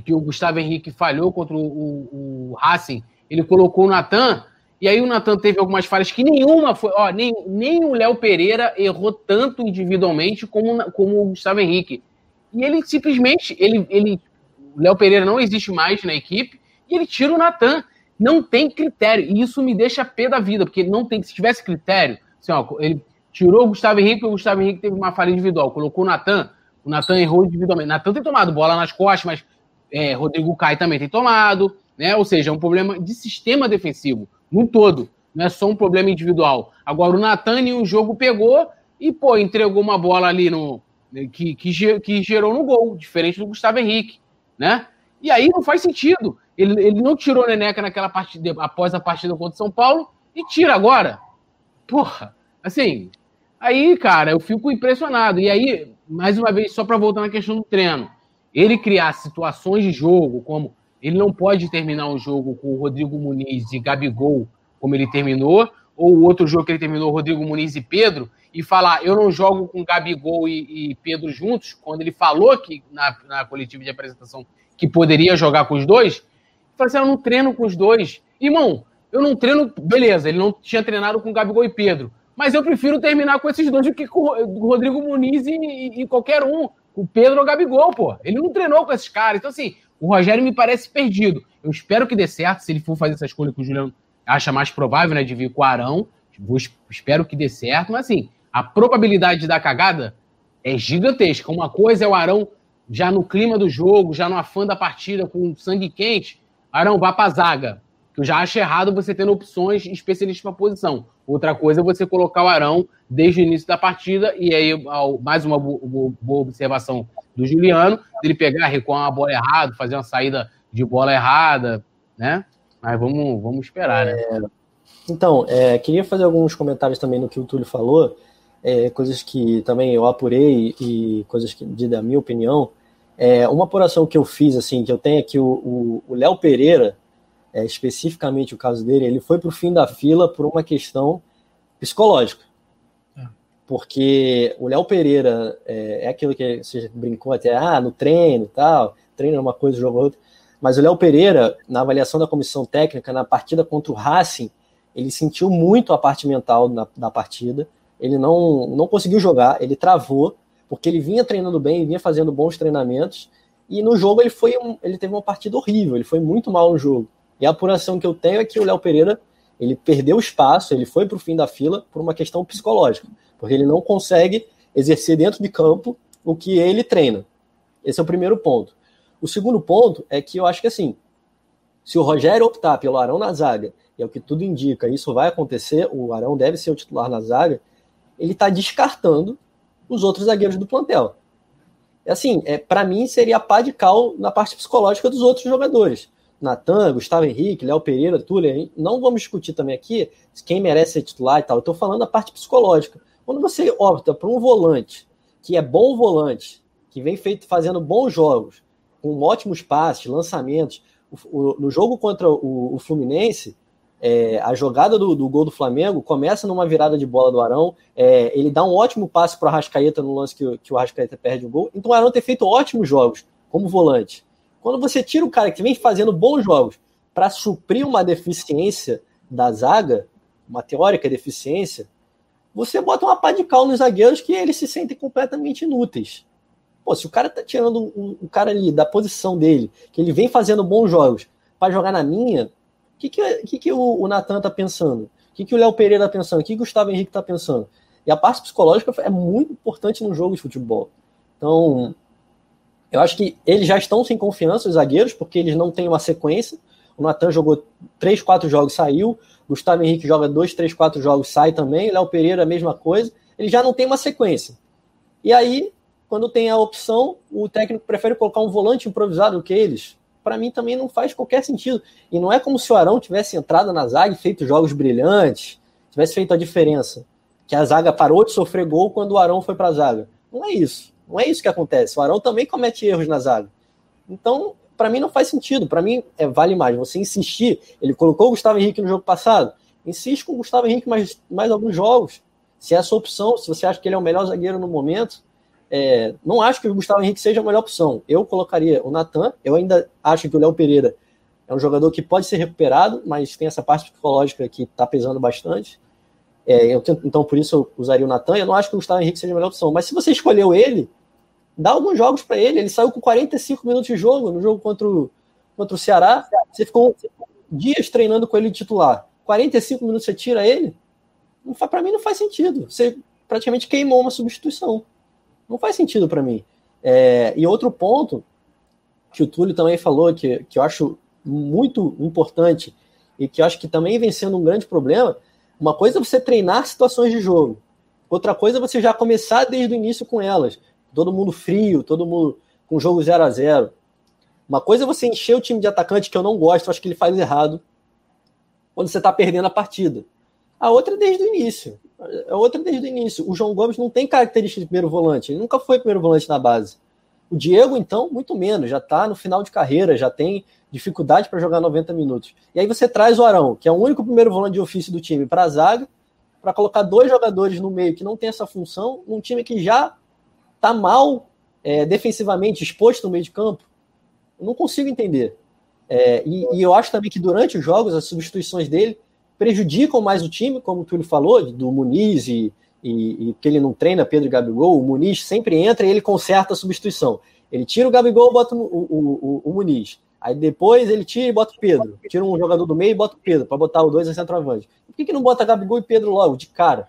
que o Gustavo Henrique falhou contra o, o, o Racing, ele colocou o Natan. E aí o Natan teve algumas falhas que nenhuma foi. Ó, nem, nem o Léo Pereira errou tanto individualmente como, como o Gustavo Henrique. E ele simplesmente, ele, ele, o Léo Pereira não existe mais na equipe e ele tira o Natan. Não tem critério. E isso me deixa pé da vida, porque não tem. Se tivesse critério, assim, ó, ele tirou o Gustavo Henrique, o Gustavo Henrique teve uma falha individual, colocou o Natan, o Natan errou individualmente. Natan tem tomado bola nas costas, mas é, Rodrigo Caio também tem tomado, né? Ou seja, é um problema de sistema defensivo, num todo. Não é só um problema individual. Agora, o Natan em um jogo pegou e, pô, entregou uma bola ali no, né, que, que, que gerou no gol, diferente do Gustavo Henrique, né? E aí não faz sentido. Ele, ele não tirou Neneca naquela partida, após a partida contra São Paulo, e tira agora. Porra, assim, aí, cara, eu fico impressionado. E aí, mais uma vez, só para voltar na questão do treino, ele criar situações de jogo, como ele não pode terminar um jogo com o Rodrigo Muniz e Gabigol, como ele terminou, ou o outro jogo que ele terminou, Rodrigo Muniz e Pedro, e falar eu não jogo com Gabigol e, e Pedro juntos, quando ele falou que na, na coletiva de apresentação que poderia jogar com os dois, eu falei assim, eu não treino com os dois. Irmão, eu não treino, beleza, ele não tinha treinado com Gabigol e Pedro, mas eu prefiro terminar com esses dois do que com o Rodrigo Muniz e, e, e qualquer um, o Pedro ou o Gabigol, pô. Ele não treinou com esses caras. Então, assim, o Rogério me parece perdido. Eu espero que dê certo, se ele for fazer essa escolha que o Juliano acha mais provável, né, de vir com o Arão. Vou, espero que dê certo, mas assim, a probabilidade da cagada é gigantesca. Uma coisa é o Arão já no clima do jogo, já no afã da partida, com sangue quente. Arão, vá pra zaga. Que eu já acho errado você tendo opções especialistas para posição. Outra coisa é você colocar o Arão desde o início da partida, e aí, mais uma boa observação do Juliano, dele pegar, recuar uma bola errada, fazer uma saída de bola errada, né? Mas vamos, vamos esperar, né? É, então, é, queria fazer alguns comentários também no que o Túlio falou é, coisas que também eu apurei e coisas que, de da minha opinião. É, uma apuração que eu fiz, assim, que eu tenho aqui, o Léo Pereira, é, especificamente o caso dele, ele foi para o fim da fila por uma questão psicológica. É. porque o Léo Pereira é, é, aquilo que você brincou até, ah, no treino e tal, treino é uma coisa, jogo é outra. Mas o Léo Pereira, na avaliação da comissão técnica, na partida contra o Racing, ele sentiu muito a parte mental na, na partida. Ele não, não conseguiu jogar, ele travou, porque ele vinha treinando bem, vinha fazendo bons treinamentos. E no jogo ele foi um, ele teve uma partida horrível, ele foi muito mal no jogo. E a apuração que eu tenho é que o Léo Pereira ele perdeu espaço, ele foi para o fim da fila por uma questão psicológica, porque ele não consegue exercer dentro de campo o que ele treina. Esse é o primeiro ponto. O segundo ponto é que eu acho que assim, se o Rogério optar pelo Arão na zaga, e é o que tudo indica, isso vai acontecer, o Arão deve ser o titular na zaga, ele está descartando os outros zagueiros do plantel. Assim, é, para mim seria pá de cal na parte psicológica dos outros jogadores. Natan, Gustavo Henrique, Léo Pereira, Túlio, não vamos discutir também aqui quem merece ser titular e tal. Eu estou falando da parte psicológica. Quando você opta por um volante que é bom volante, que vem feito fazendo bons jogos, com ótimos passes, lançamentos. O, o, no jogo contra o, o Fluminense, é, a jogada do, do, gol do Flamengo começa numa virada de bola do Arão. É, ele dá um ótimo passe para o Arrascaeta no lance que, que o Arrascaeta perde o gol. Então o Arão tem feito ótimos jogos como volante. Quando você tira o cara que vem fazendo bons jogos para suprir uma deficiência da zaga, uma teórica deficiência, você bota uma pá de cal nos zagueiros que eles se sentem completamente inúteis. Pô, se o cara tá tirando um cara ali da posição dele, que ele vem fazendo bons jogos, para jogar na minha, o que, que, que, que o, o Natan tá pensando? O que, que o Léo Pereira tá pensando? O que, que o Gustavo Henrique tá pensando? E a parte psicológica é muito importante no jogo de futebol. Então, eu acho que eles já estão sem confiança, os zagueiros, porque eles não têm uma sequência. O Natan jogou 3, 4 jogos, saiu. Gustavo Henrique joga 2, 3, 4 jogos, sai também. Léo Pereira, a mesma coisa. Ele já não tem uma sequência. E aí, quando tem a opção, o técnico prefere colocar um volante improvisado do que eles. Para mim também não faz qualquer sentido. E não é como se o Arão tivesse entrado na zaga e feito jogos brilhantes, tivesse feito a diferença. Que a zaga parou de sofrer gol quando o Arão foi para a zaga. Não é isso. Não é isso que acontece. O Arão também comete erros na zaga. Então, para mim não faz sentido. Para mim é, vale mais você insistir. Ele colocou o Gustavo Henrique no jogo passado. Insiste com o Gustavo Henrique mais, mais alguns jogos. Se é opção, se você acha que ele é o melhor zagueiro no momento, é, não acho que o Gustavo Henrique seja a melhor opção. Eu colocaria o Natan. Eu ainda acho que o Léo Pereira é um jogador que pode ser recuperado, mas tem essa parte psicológica que está pesando bastante. É, eu, então, por isso, eu usaria o Natan. Eu não acho que o Gustavo Henrique seja a melhor opção. Mas se você escolheu ele, dá alguns jogos para ele. Ele saiu com 45 minutos de jogo no jogo contra o, contra o Ceará. Você ficou dias treinando com ele de titular. 45 minutos você tira ele? Para mim, não faz sentido. Você praticamente queimou uma substituição. Não faz sentido para mim. É, e outro ponto que o Túlio também falou, que, que eu acho muito importante e que eu acho que também vem sendo um grande problema, uma coisa é você treinar situações de jogo, outra coisa é você já começar desde o início com elas. Todo mundo frio, todo mundo com jogo 0 a 0 Uma coisa é você encher o time de atacante, que eu não gosto, eu acho que ele faz errado, quando você está perdendo a partida. A outra é desde o início. A outra é desde o início. O João Gomes não tem característica de primeiro volante. Ele nunca foi primeiro volante na base. O Diego, então, muito menos. Já está no final de carreira, já tem dificuldade para jogar 90 minutos. E aí você traz o Arão, que é o único primeiro volante de ofício do time, para a zaga, para colocar dois jogadores no meio que não tem essa função, num time que já está mal é, defensivamente exposto no meio de campo. Eu não consigo entender. É, e, e, eu acho também que durante os jogos, as substituições dele prejudicam mais o time, como o Túlio falou, do Muniz e, e, e, que ele não treina Pedro e Gabigol, o Muniz sempre entra e ele conserta a substituição. Ele tira o Gabigol bota o, o, o, o Muniz. Aí depois ele tira e bota o Pedro. Tira um jogador do meio e bota o Pedro, para botar os dois a centroavante. Por que, que não bota Gabigol e Pedro logo, de cara?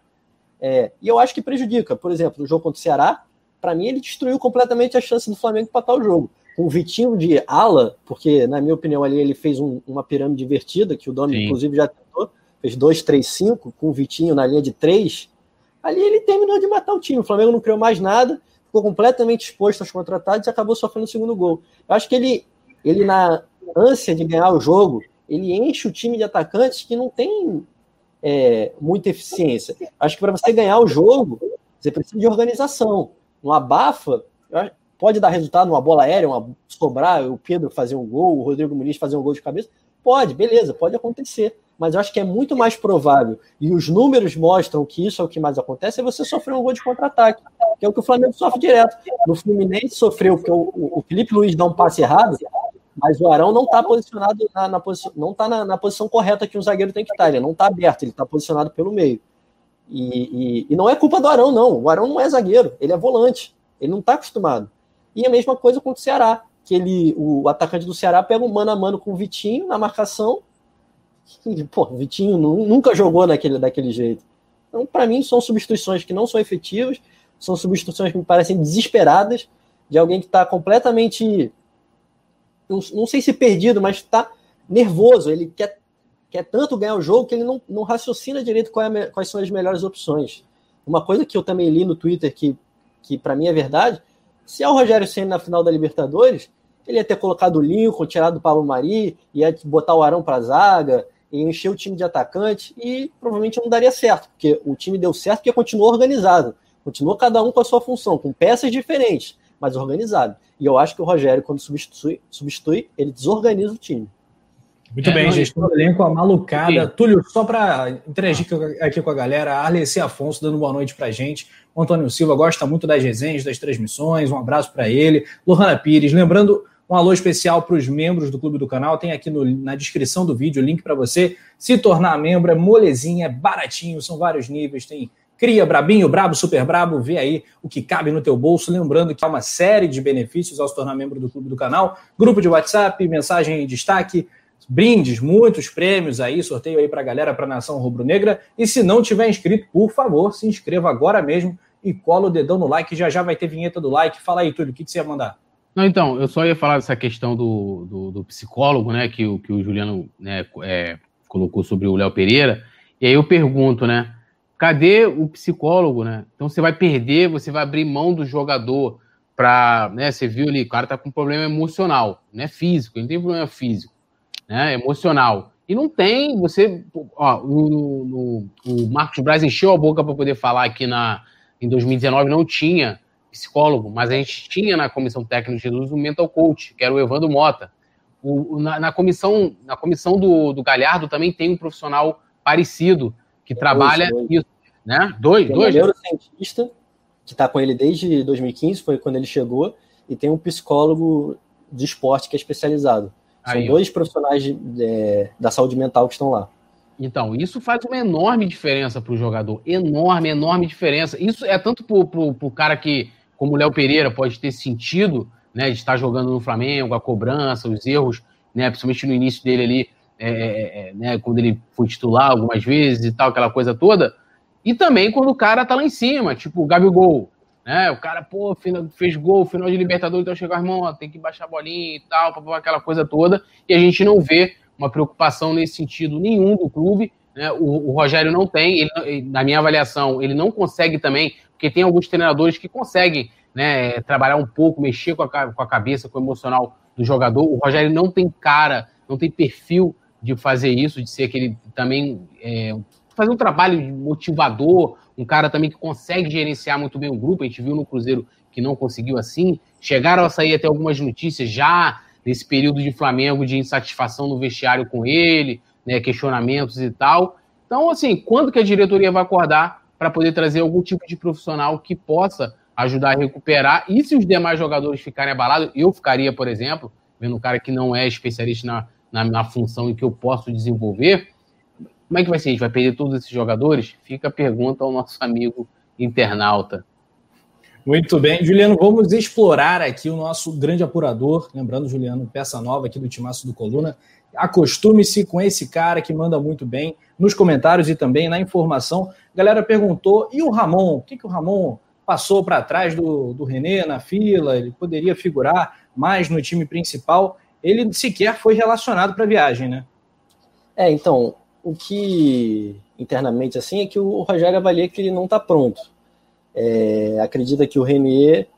É, e eu acho que prejudica. Por exemplo, no jogo contra o Ceará, para mim ele destruiu completamente a chance do Flamengo empatar o jogo. Com o Vitinho de ala, porque, na minha opinião, ali ele fez um, uma pirâmide invertida, que o Domi, inclusive, já tentou fez 2, 3, 5, com o Vitinho na linha de 3, ali ele terminou de matar o time. O Flamengo não criou mais nada, ficou completamente exposto aos contratados e acabou sofrendo o segundo gol. Eu acho que ele, ele na ânsia de ganhar o jogo, ele enche o time de atacantes que não tem é, muita eficiência. Acho que para você ganhar o jogo, você precisa de organização. No abafa, pode dar resultado numa bola aérea, uma, sobrar o Pedro fazer um gol, o Rodrigo Muniz fazer um gol de cabeça. Pode, beleza, pode acontecer mas eu acho que é muito mais provável, e os números mostram que isso é o que mais acontece, é você sofrer um gol de contra-ataque, que é o que o Flamengo sofre direto. No Fluminense sofreu porque o, o Felipe Luiz dá um passe errado, mas o Arão não está posicionado na, na posição, não está na, na, posição correta que um zagueiro tem que estar. Ele não está aberto, ele está posicionado pelo meio. E, e, e, não é culpa do Arão, não. O Arão não é zagueiro, ele é volante. Ele não está acostumado. E a mesma coisa com o Ceará, que ele, o atacante do Ceará pega um mano a mano com o Vitinho na marcação. *laughs* E, pô, o Vitinho nunca jogou naquele, daquele jeito. Então, para mim, são substituições que não são efetivas, são substituições que me parecem desesperadas de alguém que está completamente não, não sei se perdido, mas está nervoso. Ele quer, quer tanto ganhar o jogo que ele não, não raciocina direito é, quais são as melhores opções. Uma coisa que eu também li no Twitter que, que para mim é verdade, se é o Rogério Senna na final da Libertadores, ele ia ter colocado o Lincoln, tirado o Pablo Mari, ia botar o Arão para a zaga, ia encher o time de atacante e provavelmente não daria certo, porque o time deu certo porque continuou organizado. Continuou cada um com a sua função, com peças diferentes, mas organizado. E eu acho que o Rogério, quando substitui, substitui ele desorganiza o time. Muito é, bem, gente. O elenco, a malucada. Sim. Túlio, só para interagir aqui com a galera, Arleci Afonso dando boa noite para gente. O Antônio Silva gosta muito das resenhas, das transmissões. Um abraço para ele. Lohana Pires, lembrando um alô especial para os membros do Clube do Canal. Tem aqui no, na descrição do vídeo o link para você se tornar membro. É molezinha, é baratinho, são vários níveis. Tem Cria Brabinho, Brabo, Super Brabo, vê aí o que cabe no teu bolso. Lembrando que há uma série de benefícios ao se tornar membro do clube do canal. Grupo de WhatsApp, mensagem em destaque, brindes, muitos prêmios aí, sorteio aí para a galera, para a Nação Rubro-Negra. E se não tiver inscrito, por favor, se inscreva agora mesmo e cola o dedão no like. Já já vai ter vinheta do like. Fala aí, Túlio, o que, que você ia mandar? Não, então, eu só ia falar dessa questão do, do, do psicólogo, né, que, que o Juliano né, é, colocou sobre o Léo Pereira. E aí eu pergunto, né, Cadê o psicólogo, né? Então você vai perder, você vai abrir mão do jogador para, né? Você viu ali, o cara tá com problema emocional, não é físico, ele tem problema físico, né? Emocional. E não tem, você, ó, o, o, o Marcos Braz encheu a boca para poder falar aqui na em 2019 não tinha psicólogo, mas a gente tinha na comissão técnica de Jesus o mental coach, que era o Evandro Mota. O, na, na, comissão, na comissão do, do Galhardo também tem um profissional parecido que trabalha isso, né? Dois, tem dois. Um neurocientista que está com ele desde 2015, foi quando ele chegou, e tem um psicólogo de esporte que é especializado. São Aí, dois profissionais de, de, da saúde mental que estão lá. Então, isso faz uma enorme diferença para o jogador. Enorme, enorme diferença. Isso é tanto para o cara que, como o Léo Pereira, pode ter sentido né, de estar jogando no Flamengo, a cobrança, os erros, né, principalmente no início dele ali, é, é, é, né, quando ele foi titular algumas vezes e tal, aquela coisa toda. E também quando o cara tá lá em cima, tipo o Gabigol, né? O cara, pô, fez gol, final de Libertadores, então chegou, irmão, tem que baixar a bolinha e tal, aquela coisa toda. E a gente não vê uma preocupação nesse sentido nenhum do clube. Né? O, o Rogério não tem, ele, na minha avaliação, ele não consegue também, porque tem alguns treinadores que conseguem né, trabalhar um pouco, mexer com a, com a cabeça, com o emocional do jogador. O Rogério não tem cara, não tem perfil de fazer isso, de ser aquele também é, fazer um trabalho motivador, um cara também que consegue gerenciar muito bem o grupo. A gente viu no Cruzeiro que não conseguiu assim. Chegaram a sair até algumas notícias já nesse período de Flamengo de insatisfação no vestiário com ele, né, questionamentos e tal. Então, assim, quando que a diretoria vai acordar para poder trazer algum tipo de profissional que possa ajudar a recuperar? E se os demais jogadores ficarem abalados, eu ficaria, por exemplo, vendo um cara que não é especialista na, na, na função em que eu posso desenvolver, como é que vai ser? A gente vai perder todos esses jogadores? Fica a pergunta ao nosso amigo internauta. Muito bem, Juliano, vamos explorar aqui o nosso grande apurador. Lembrando, Juliano, peça nova aqui do Timaço do Coluna. Acostume-se com esse cara que manda muito bem nos comentários e também na informação. A galera perguntou: e o Ramon? O que, que o Ramon passou para trás do, do René na fila? Ele poderia figurar mais no time principal? ele sequer foi relacionado para a viagem, né? É, então, o que internamente assim é que o Rogério avalia que ele não está pronto. É, acredita que o Renier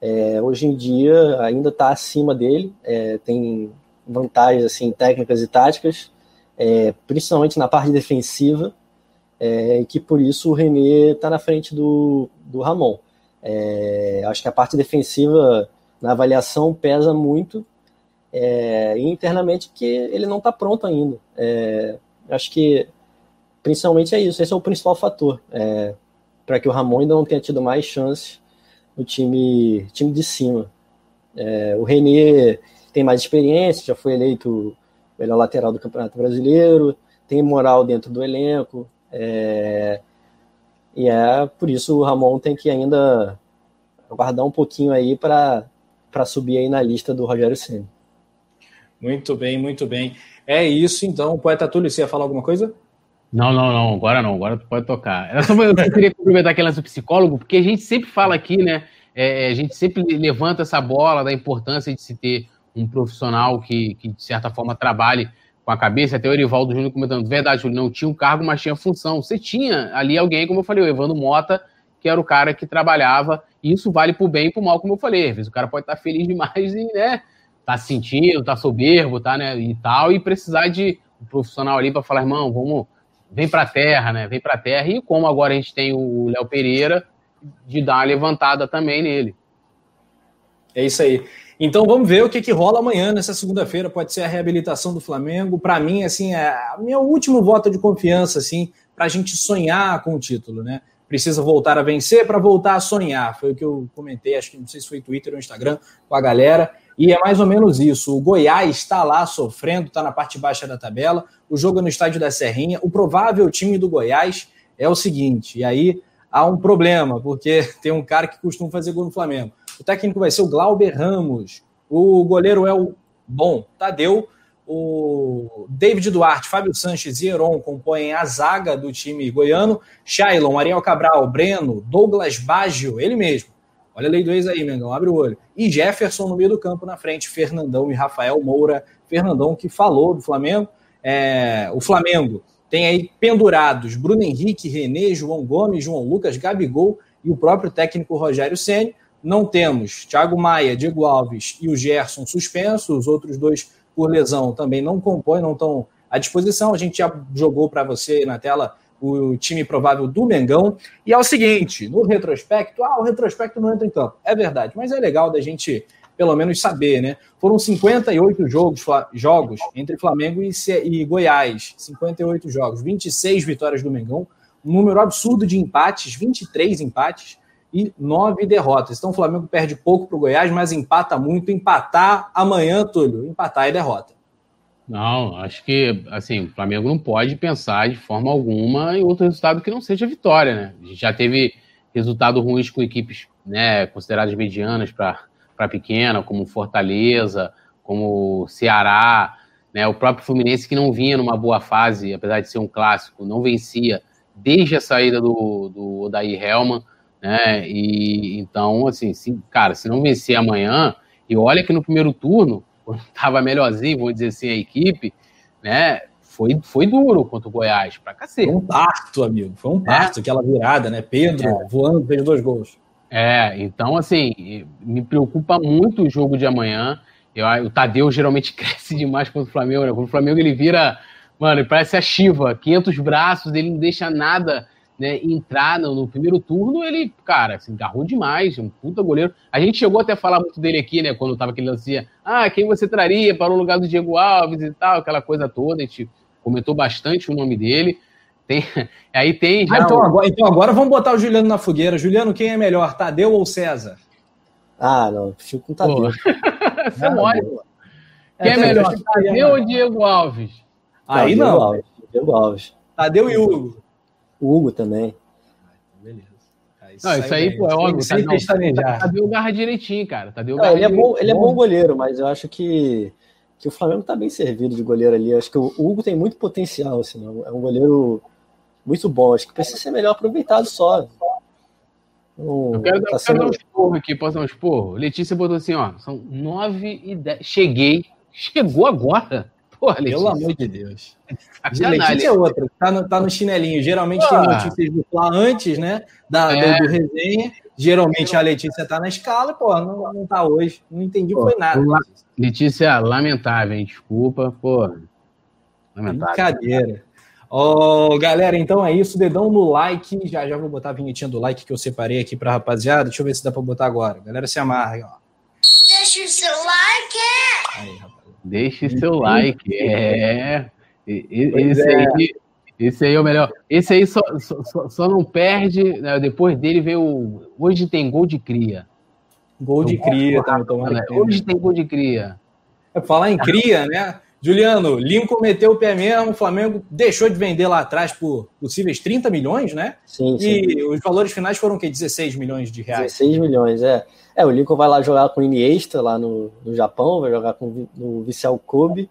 é, hoje em dia ainda está acima dele, é, tem vantagens assim técnicas e táticas, é, principalmente na parte defensiva, é, e que por isso o Renier está na frente do, do Ramon. É, acho que a parte defensiva na avaliação pesa muito é, internamente que ele não está pronto ainda. É, Acho que principalmente é isso, esse é o principal fator é, para que o Ramon ainda não tenha tido mais chances no time, time de cima. É, o Renê tem mais experiência, já foi eleito melhor lateral do Campeonato Brasileiro, tem moral dentro do elenco, é, e é por isso o Ramon tem que ainda aguardar um pouquinho aí para subir aí na lista do Rogério Senna. Muito bem, muito bem. É isso então. Poeta Túlio, você ia falar alguma coisa? Não, não, não, agora não, agora tu pode tocar. Era só eu queria complementar aquela do psicólogo, porque a gente sempre fala aqui, né? É, a gente sempre levanta essa bola da importância de se ter um profissional que, que de certa forma, trabalhe com a cabeça. Até o Erivaldo Júnior comentando, verdade, Júlio, não tinha um cargo, mas tinha função. Você tinha ali alguém, como eu falei, o Evandro Mota, que era o cara que trabalhava, e isso vale pro bem e pro mal, como eu falei. Às vezes o cara pode estar feliz demais e, né, tá sentindo, tá soberbo, tá, né, e tal, e precisar de um profissional ali para falar, irmão, vamos vem para a terra, né? Vem para a terra. E como agora a gente tem o Léo Pereira, de dar uma levantada também nele. É isso aí. Então vamos ver o que, que rola amanhã, nessa segunda-feira. Pode ser a reabilitação do Flamengo. Para mim, assim, é meu último voto de confiança, assim, para a gente sonhar com o título, né? Precisa voltar a vencer para voltar a sonhar. Foi o que eu comentei, acho que não sei se foi Twitter ou Instagram, com a galera. E é mais ou menos isso. O Goiás está lá sofrendo, está na parte baixa da tabela. O jogo é no estádio da Serrinha. O provável time do Goiás é o seguinte. E aí há um problema, porque *laughs* tem um cara que costuma fazer gol no Flamengo. O técnico vai ser o Glauber Ramos. O goleiro é o bom Tadeu. O David Duarte, Fábio Sanches e Heron compõem a zaga do time goiano. Shailon, Ariel Cabral, Breno, Douglas Baggio, ele mesmo. Olha a lei do ex aí, Mengão, abre o olho. E Jefferson no meio do campo na frente, Fernandão e Rafael Moura. Fernandão que falou do Flamengo. É, o Flamengo tem aí pendurados Bruno Henrique, René, João Gomes, João Lucas, Gabigol e o próprio técnico Rogério Ceni. Não temos Thiago Maia, Diego Alves e o Gerson suspensos, os outros dois por lesão também não compõem, não estão à disposição. A gente já jogou para você na tela o time provável do Mengão. E é o seguinte, no retrospecto, ah, o retrospecto não entra em campo. É verdade, mas é legal da gente pelo menos saber, né? Foram 58 jogos, jogos entre Flamengo e, e Goiás, 58 jogos, 26 vitórias do Mengão, um número absurdo de empates, 23 empates e 9 derrotas. Então o Flamengo perde pouco para o Goiás, mas empata muito. Empatar amanhã, Túlio, empatar é derrota. Não, acho que assim, o Flamengo não pode pensar de forma alguma em outro resultado que não seja vitória, né? A gente já teve resultado ruins com equipes né, consideradas medianas para pequena, como Fortaleza, como Ceará, né? O próprio Fluminense que não vinha numa boa fase, apesar de ser um clássico, não vencia desde a saída do, do Odair Helman, né? E então, assim, se, cara, se não vencer amanhã, e olha que no primeiro turno *laughs* quando estava melhorzinho, vou dizer assim, a equipe, né? Foi, foi duro contra o Goiás, pra cacete. Foi um parto, amigo. Foi um parto, é. aquela virada, né? Pedro é. voando, fez dois gols. É, então, assim, me preocupa muito o jogo de amanhã. Eu, o Tadeu geralmente *laughs* cresce demais contra o Flamengo, né? Contra o Flamengo ele vira, mano, ele parece a Shiva, 500 braços, ele não deixa nada né, entrar no, no, primeiro turno, ele, cara, se engarrou demais, um puta goleiro. A gente chegou até a falar muito dele aqui, né, quando tava aquele lance, ah, quem você traria para o lugar do Diego Alves e tal, aquela coisa toda, a gente comentou bastante o nome dele. Tem, *laughs* aí tem já. Ah, então, agora, então agora vamos botar o Juliano na fogueira. Juliano, quem é melhor, Tadeu ou César? Ah, não, fico com o Tadeu. *laughs* Você mole. Quem é, é melhor, Tadeu ou Diego Alves? Aí não. Alves, Diego Alves. Tadeu e Hugo. O Hugo também. Beleza. Aí não, isso aí, pô, é óbvio. Sem pestanejar. Tadeu garra direitinho, cara. Tadeu não, ele, é bom, ele é bom goleiro, mas eu acho que, que o Flamengo tá bem servido de goleiro ali. Eu acho que o Hugo tem muito potencial, assim, é um goleiro muito bom. Acho que precisa ser melhor aproveitado só. eu quero, tá sendo... dar um esporro aqui, posso dar um esporro? Letícia botou assim, ó, são nove e dez. Cheguei. *laughs* Chegou agora. Porra, Pelo amor de Deus. *laughs* Letícia é outra, tá no, tá no chinelinho. Geralmente tem notícias do Fla antes, né? Da, é. do, do, resenha. Geralmente a Letícia tá na escala, pô, não, não tá hoje. Não entendi, pô, foi nada. Letícia, lamentável, hein? Desculpa, pô. Lamentável. Brincadeira. Oh, galera, então é isso. Dedão no like. Já já vou botar a vinhetinha do like que eu separei aqui pra rapaziada. Deixa eu ver se dá pra botar agora. Galera, se amarra aí, ó. Deixa o seu like. Aí, rapaz. Deixe seu like. É. Esse é. aí, esse aí é o melhor. Esse aí só, só, só não perde. Né? Depois dele veio. O... Hoje tem gol de cria. Gol de cria, tá, né? Hoje tem gol de cria. É, falar em cria, né? Juliano, Lincoln meteu o pé mesmo, o Flamengo deixou de vender lá atrás por possíveis 30 milhões, né? Sim, sim. E os valores finais foram o quê? 16 milhões de reais? 16 milhões, é. É, o Lincoln vai lá jogar com o Iniesta lá no, no Japão, vai jogar com o Vissel Kobe.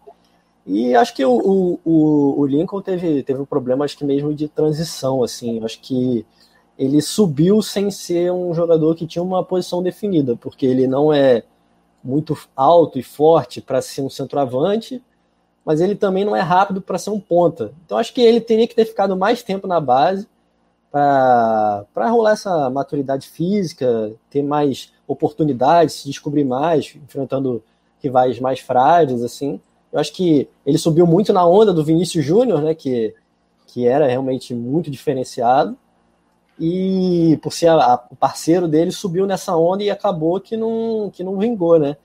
E acho que o, o, o, Lincoln teve, teve um problema, acho que mesmo de transição, assim. Acho que ele subiu sem ser um jogador que tinha uma posição definida, porque ele não é muito alto e forte para ser um centroavante, mas ele também não é rápido para ser um ponta. Então acho que ele teria que ter ficado mais tempo na base para rolar essa maturidade física, ter mais oportunidades, se descobrir mais, enfrentando rivais mais frágeis, assim. Eu acho que ele subiu muito na onda do Vinícius Júnior, né, que, que era realmente muito diferenciado, e por ser a, a, o parceiro dele, subiu nessa onda e acabou que não, que não vingou, né.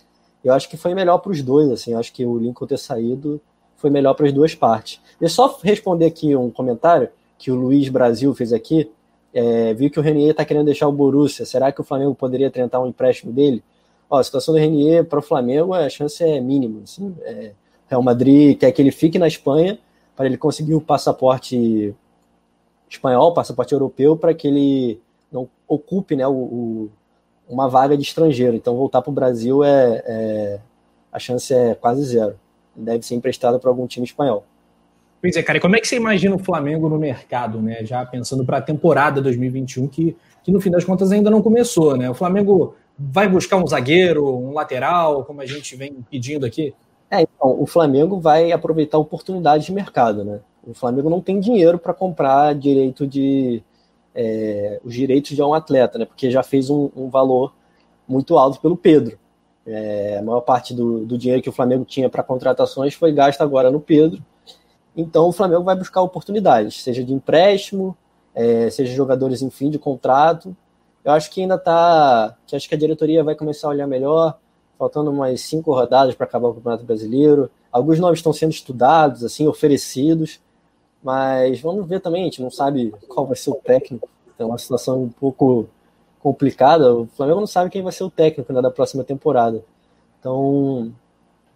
Eu acho que foi melhor para os dois, assim, eu acho que o Lincoln ter saído foi melhor para as duas partes. E só responder aqui um comentário que o Luiz Brasil fez aqui. É, viu que o Renier está querendo deixar o Borussia. Será que o Flamengo poderia tentar um empréstimo dele? Ó, a situação do Renier para o Flamengo, a chance é mínima. Assim, é, Real Madrid quer que ele fique na Espanha para ele conseguir o passaporte espanhol, passaporte europeu, para que ele não ocupe né, o, o, uma vaga de estrangeiro. Então, voltar para o Brasil é, é, a chance é quase zero deve ser emprestada para algum time espanhol. Pois é, cara, e como é que você imagina o Flamengo no mercado, né? Já pensando para a temporada 2021, que, que no fim das contas ainda não começou, né? O Flamengo vai buscar um zagueiro, um lateral, como a gente vem pedindo aqui? É, então, o Flamengo vai aproveitar oportunidades de mercado, né? O Flamengo não tem dinheiro para comprar direito de é, os direitos de um atleta, né? Porque já fez um, um valor muito alto pelo Pedro. É, a maior parte do, do dinheiro que o Flamengo tinha para contratações foi gasto agora no Pedro. Então o Flamengo vai buscar oportunidades, seja de empréstimo, é, seja jogadores em fim de contrato. Eu acho que ainda está. acho que a diretoria vai começar a olhar melhor, faltando umas cinco rodadas para acabar o Campeonato Brasileiro. Alguns nomes estão sendo estudados, assim, oferecidos, mas vamos ver também, a gente não sabe qual vai ser o técnico. É uma situação um pouco complicada. O Flamengo não sabe quem vai ser o técnico né, da próxima temporada. Então,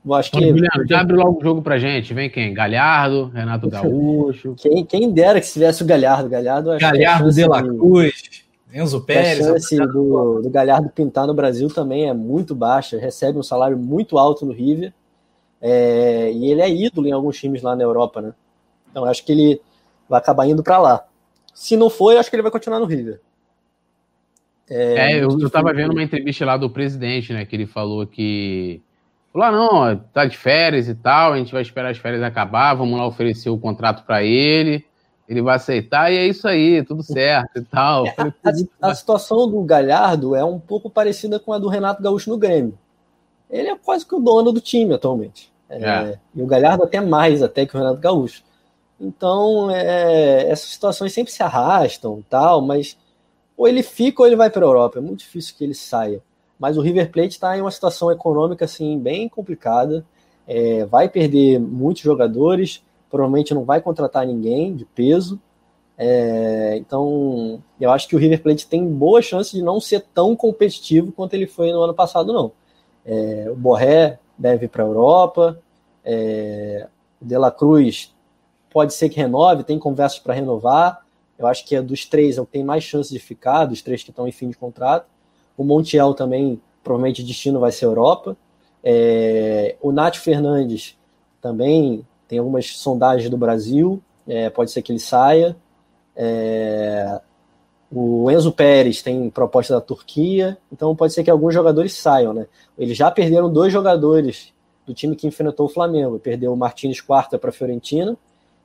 eu acho que. Juliano, já abre logo o jogo pra gente. Vem quem? Galhardo, Renato *laughs* Gaúcho. quem, quem dera que tivesse o Galhardo. Galhardo, Galhardo de La Cruz. Enzo Pérez. A chance do, do Galhardo pintar no Brasil também é muito baixa. Recebe um salário muito alto no River. É, e ele é ídolo em alguns times lá na Europa, né? Então acho que ele vai acabar indo para lá. Se não for, eu acho que ele vai continuar no River. É, é eu, eu tava vendo uma entrevista lá do presidente, né? Que ele falou que. Falou, ah, não, tá de férias e tal, a gente vai esperar as férias acabar, vamos lá oferecer o contrato para ele, ele vai aceitar e é isso aí, tudo certo e tal. É, a, a, situação do Galhardo é um pouco parecida com a do Renato Gaúcho no Grêmio. Ele é quase que o dono do time atualmente. É, é. E o Galhardo até mais até que o Renato Gaúcho. Então, é, essas situações sempre se arrastam tal, mas ou ele fica ou ele vai para a Europa. É muito difícil que ele saia. Mas o River Plate está em uma situação econômica assim bem complicada. É, vai perder muitos jogadores, provavelmente não vai contratar ninguém de peso. É, então, eu acho que o River Plate tem boa chance de não ser tão competitivo quanto ele foi no ano passado, não. É, o Borré deve ir para a Europa, é, De La Cruz pode ser que renove, tem conversas para renovar. Eu acho que é dos três é o que tem mais chance de ficar, dos três que estão em fim de contrato. O Montiel também, provavelmente, destino vai ser Europa. É, o Nath Fernandes também tem algumas sondagens do Brasil, é, pode ser que ele saia. É, o Enzo Pérez tem proposta da Turquia, então pode ser que alguns jogadores saiam, né? Eles já perderam dois jogadores do time que enfrentou o Flamengo. Perdeu o Martins Quarta para a Fiorentina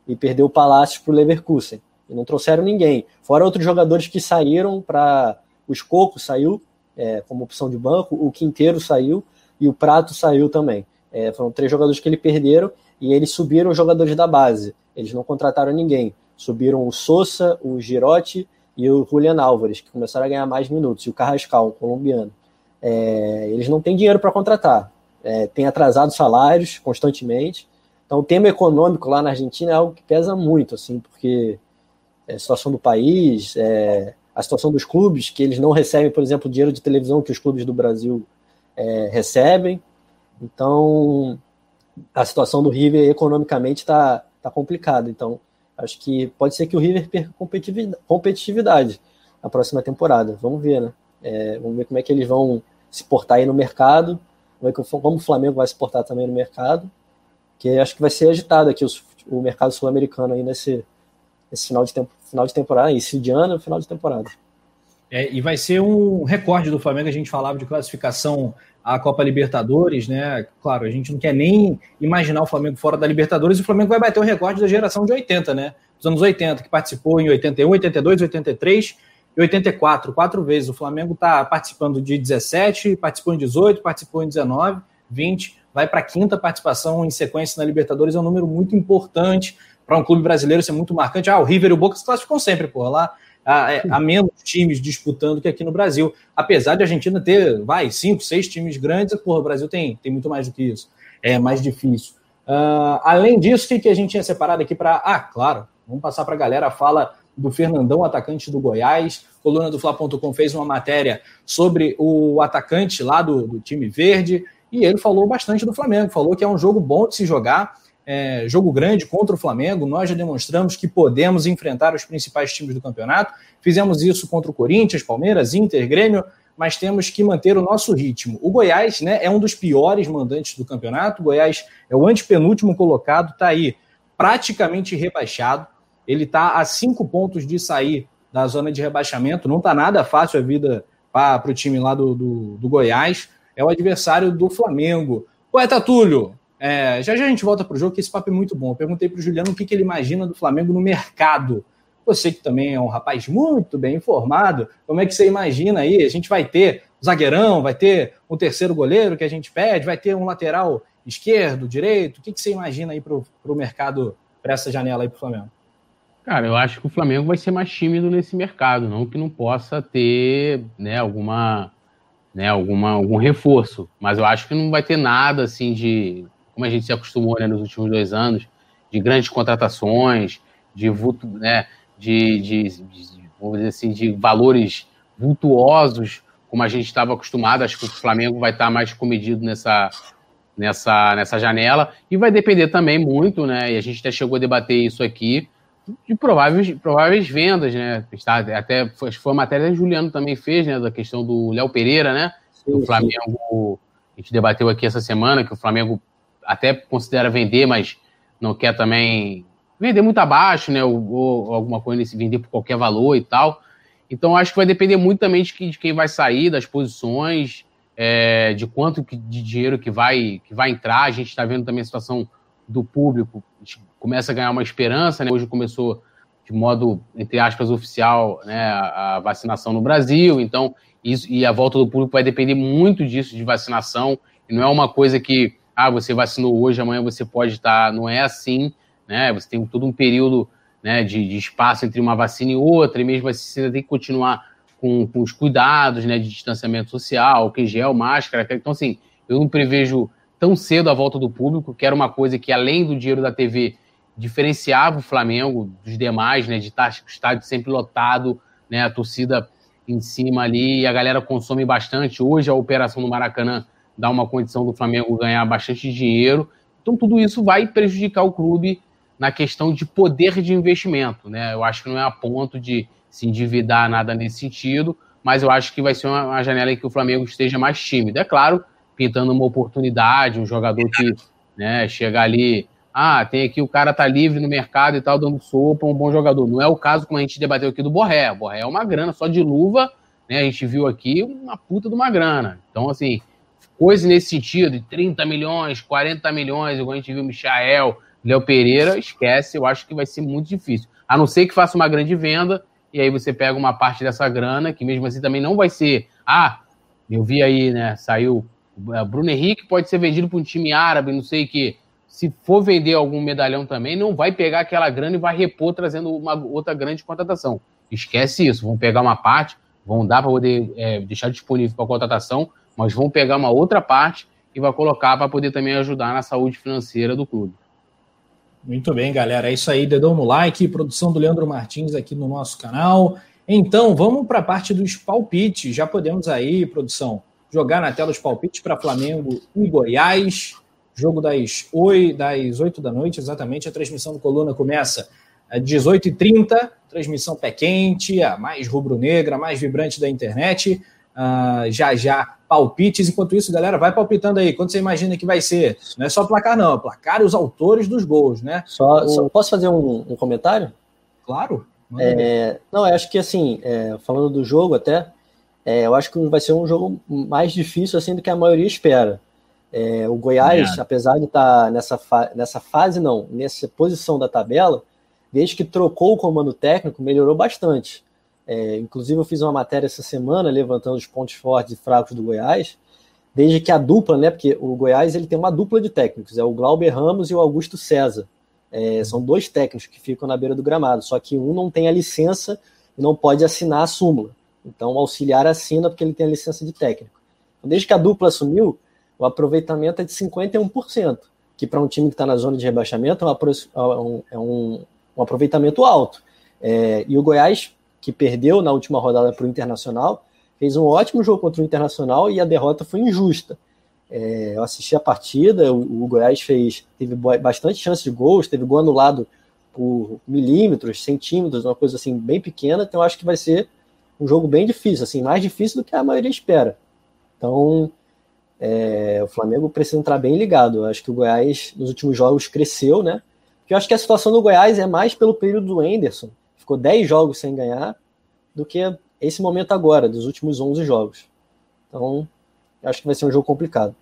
e perdeu o Palácio para o Leverkusen. E não trouxeram ninguém. Fora outros jogadores que saíram para. O Escoco saiu é, como opção de banco, o Quinteiro saiu e o Prato saiu também. É, foram três jogadores que ele perderam e eles subiram os jogadores da base. Eles não contrataram ninguém. Subiram o Sousa, o Girotti e o Julian Álvares, que começaram a ganhar mais minutos, e o Carrascal, o colombiano. É, eles não têm dinheiro para contratar. É, tem atrasado salários constantemente. Então, o tema econômico lá na Argentina é algo que pesa muito, assim, porque é a situação do país, é, a situação dos clubes, que eles não recebem, por exemplo, o dinheiro de televisão que os clubes do Brasil é, recebem. Então, a situação do River economicamente está tá complicada. Então, acho que pode ser que o River perca competitividade na próxima temporada. Vamos ver, né? É, vamos ver como é que eles vão se portar aí no mercado, como, é que, como o Flamengo vai se portar também no mercado, que acho que vai ser agitado aqui os, o mercado sul-americano aí nesse, nesse final, de tempo, final de temporada, início de ano final de temporada. É, e vai ser um recorde do Flamengo, a gente falava de classificação à Copa Libertadores, né? Claro, a gente não quer nem imaginar o Flamengo fora da Libertadores, e o Flamengo vai bater o recorde da geração de 80, né? Dos anos 80, que participou em 81, 82, 83 e 84, quatro vezes. O Flamengo está participando de 17, participou em 18, participou em 19, 20, vai para a quinta participação em sequência na Libertadores, é um número muito importante para um clube brasileiro ser muito marcante. Ah, o River e o Boca se classificam sempre, porra, lá há, é, há menos times disputando que aqui no Brasil. Apesar de a Argentina ter, vai, cinco, seis times grandes, porra, o Brasil tem, tem muito mais do que isso. É mais difícil. Uh, além disso, o que, que a gente tinha separado aqui para. Ah, claro, vamos passar para a galera a fala do Fernandão, atacante do Goiás. coluna do Fla.com fez uma matéria sobre o atacante lá do, do, time verde e ele falou bastante do Flamengo. Falou que é um jogo bom de se jogar, é, jogo grande contra o Flamengo. Nós já demonstramos que podemos enfrentar os principais times do campeonato. Fizemos isso contra o Corinthians, Palmeiras, Inter, Grêmio, mas temos que manter o nosso ritmo. O Goiás né, é um dos piores mandantes do campeonato. O Goiás é o antepenúltimo colocado, está aí praticamente rebaixado ele está a cinco pontos de sair da zona de rebaixamento. Não está nada fácil a vida para o time lá do, do, do, Goiás. É o adversário do Flamengo. Poeta Túlio, é, já já a gente volta para o jogo, que esse papo é muito bom. Eu perguntei para o Juliano o que, que ele imagina do Flamengo no mercado. Você que também é um rapaz muito bem informado, como é que você imagina aí? A gente vai ter zagueirão, vai ter um terceiro goleiro que a gente pede, vai ter um lateral esquerdo, direito? O que, que você imagina aí para o mercado, para essa janela aí para o Flamengo? Cara, eu acho que o Flamengo vai ser mais tímido nesse mercado, não que não possa ter, né, alguma, né, alguma, algum reforço, mas eu acho que não vai ter nada assim de, como a gente se acostumou né, nos últimos dois anos, de grandes contratações, de né, de, de, de vamos dizer assim, de valores vultuosos, como a gente estava acostumado. Acho que o Flamengo vai estar mais comedido nessa, nessa, nessa janela e vai depender também muito, né? E a gente até chegou a debater isso aqui de prováveis, prováveis vendas, né? Está, até foi, foi a matéria que o Juliano também fez, né? Da questão do Léo Pereira, né? Sim, o Flamengo, a gente debateu aqui essa semana que o Flamengo até considera vender, mas não quer também vender muito abaixo, né? Ou, ou alguma coisa nesse vender por qualquer valor e tal. Então acho que vai depender muito também de, que, de quem vai sair, das posições, é, de quanto de dinheiro que vai, que vai entrar. A gente está vendo também a situação do público começa a ganhar uma esperança, né? Hoje começou de modo, entre aspas, oficial, né, a, vacinação no Brasil, então, isso, e a volta do público vai depender muito disso, de vacinação, e não é uma coisa que, ah, você vacinou hoje, amanhã você pode estar, não é assim, né, você tem todo um período, né, de, de espaço entre uma vacina e outra, e mesmo assim você tem que continuar com, com os cuidados, né, de distanciamento social, que gel, máscara, então, assim, eu não prevejo tão cedo a volta do público, que era uma coisa que, além do dinheiro da TV, diferenciava o Flamengo dos demais, né? De estar o estádio sempre lotado, né? A torcida em cima ali e a galera consome bastante. Hoje a operação no Maracanã dá uma condição do Flamengo ganhar bastante dinheiro. Então tudo isso vai prejudicar o clube na questão de poder de investimento, né? Eu acho que não é a ponto de se endividar nada nesse sentido, mas eu acho que vai ser uma, uma janela em que o Flamengo esteja mais tímido. É claro, pintando uma oportunidade, um jogador que né, chega ali ah, tem aqui o cara tá livre no mercado e tal, dando sopa, um bom jogador. Não é o caso como a gente debateu aqui do Borré. O Borré é uma grana, só de luva, né? A gente viu aqui uma puta de uma grana. Então, assim, coisa nesse sentido, de 30 milhões, 40 milhões, igual a gente viu o Michael, Léo Pereira, esquece, eu acho que vai ser muito difícil. A não ser que faça uma grande venda, e aí você pega uma parte dessa grana, que mesmo assim também não vai ser. Ah, eu vi aí, né? Saiu. É, Bruno Henrique pode ser vendido para um time árabe, não sei o quê se for vender algum medalhão também, não vai pegar aquela grana e vai repor trazendo uma outra grande contratação. Esquece isso. Vão pegar uma parte, vão dar para poder é, deixar disponível para contratação, mas vão pegar uma outra parte e vai colocar para poder também ajudar na saúde financeira do clube. Muito bem, galera. É isso aí. Dedão no like, produção do Leandro Martins aqui no nosso canal. Então, vamos para a parte dos palpites. Já podemos aí, produção, jogar na tela os palpites para Flamengo e Goiás. Jogo das 8, das 8 da noite, exatamente. A transmissão do Coluna começa às 18h30. Transmissão pé quente, a mais rubro-negra, a mais vibrante da internet. Uh, já já palpites. Enquanto isso, galera, vai palpitando aí. Quando você imagina que vai ser? Não é só placar, não. É placar e os autores dos gols, né? Só, o... só posso fazer um, um comentário? Claro. É, não, eu acho que assim, é, falando do jogo até, é, eu acho que vai ser um jogo mais difícil assim do que a maioria espera. É, o Goiás, apesar de estar tá nessa, fa nessa fase, não, nessa posição da tabela, desde que trocou o comando técnico, melhorou bastante. É, inclusive, eu fiz uma matéria essa semana levantando os pontos fortes e fracos do Goiás, desde que a dupla, né? Porque o Goiás ele tem uma dupla de técnicos, é o Glauber Ramos e o Augusto César. É, são dois técnicos que ficam na beira do gramado, só que um não tem a licença e não pode assinar a súmula. Então, o auxiliar assina porque ele tem a licença de técnico. Então, desde que a dupla assumiu, o aproveitamento é de 51%, que para um time que está na zona de rebaixamento é, um, é um, um aproveitamento alto. É, e o Goiás que perdeu na última rodada para o Internacional, fez um ótimo jogo contra o Internacional e a derrota foi injusta. É, eu assisti a partida, o, o, Goiás fez, teve bastante chance de gols, teve gol anulado por milímetros, centímetros, uma coisa assim bem pequena, então acho que vai ser um jogo bem difícil, assim, mais difícil do que a maioria espera. Então, é, o Flamengo precisa entrar bem ligado. Eu acho que o Goiás, nos últimos jogos, cresceu, né? Porque eu acho que a situação do Goiás é mais pelo período do Enderson, ficou 10 jogos sem ganhar, do que esse momento agora, dos últimos 11 jogos. Então, acho que vai ser um jogo complicado.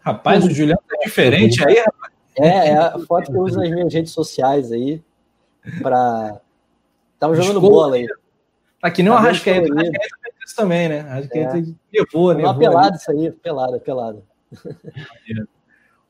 Rapaz, o Juliano tá diferente aí, rapaz. É, é a foto que eu uso nas minhas redes sociais aí, para Tava jogando Escolha. bola aí. Tá que nem o Arrascaeta. O Arrascaeta isso também, né? Arrascaeta é. levou, né? Uma pelada isso aí, pelada, pelada. *laughs*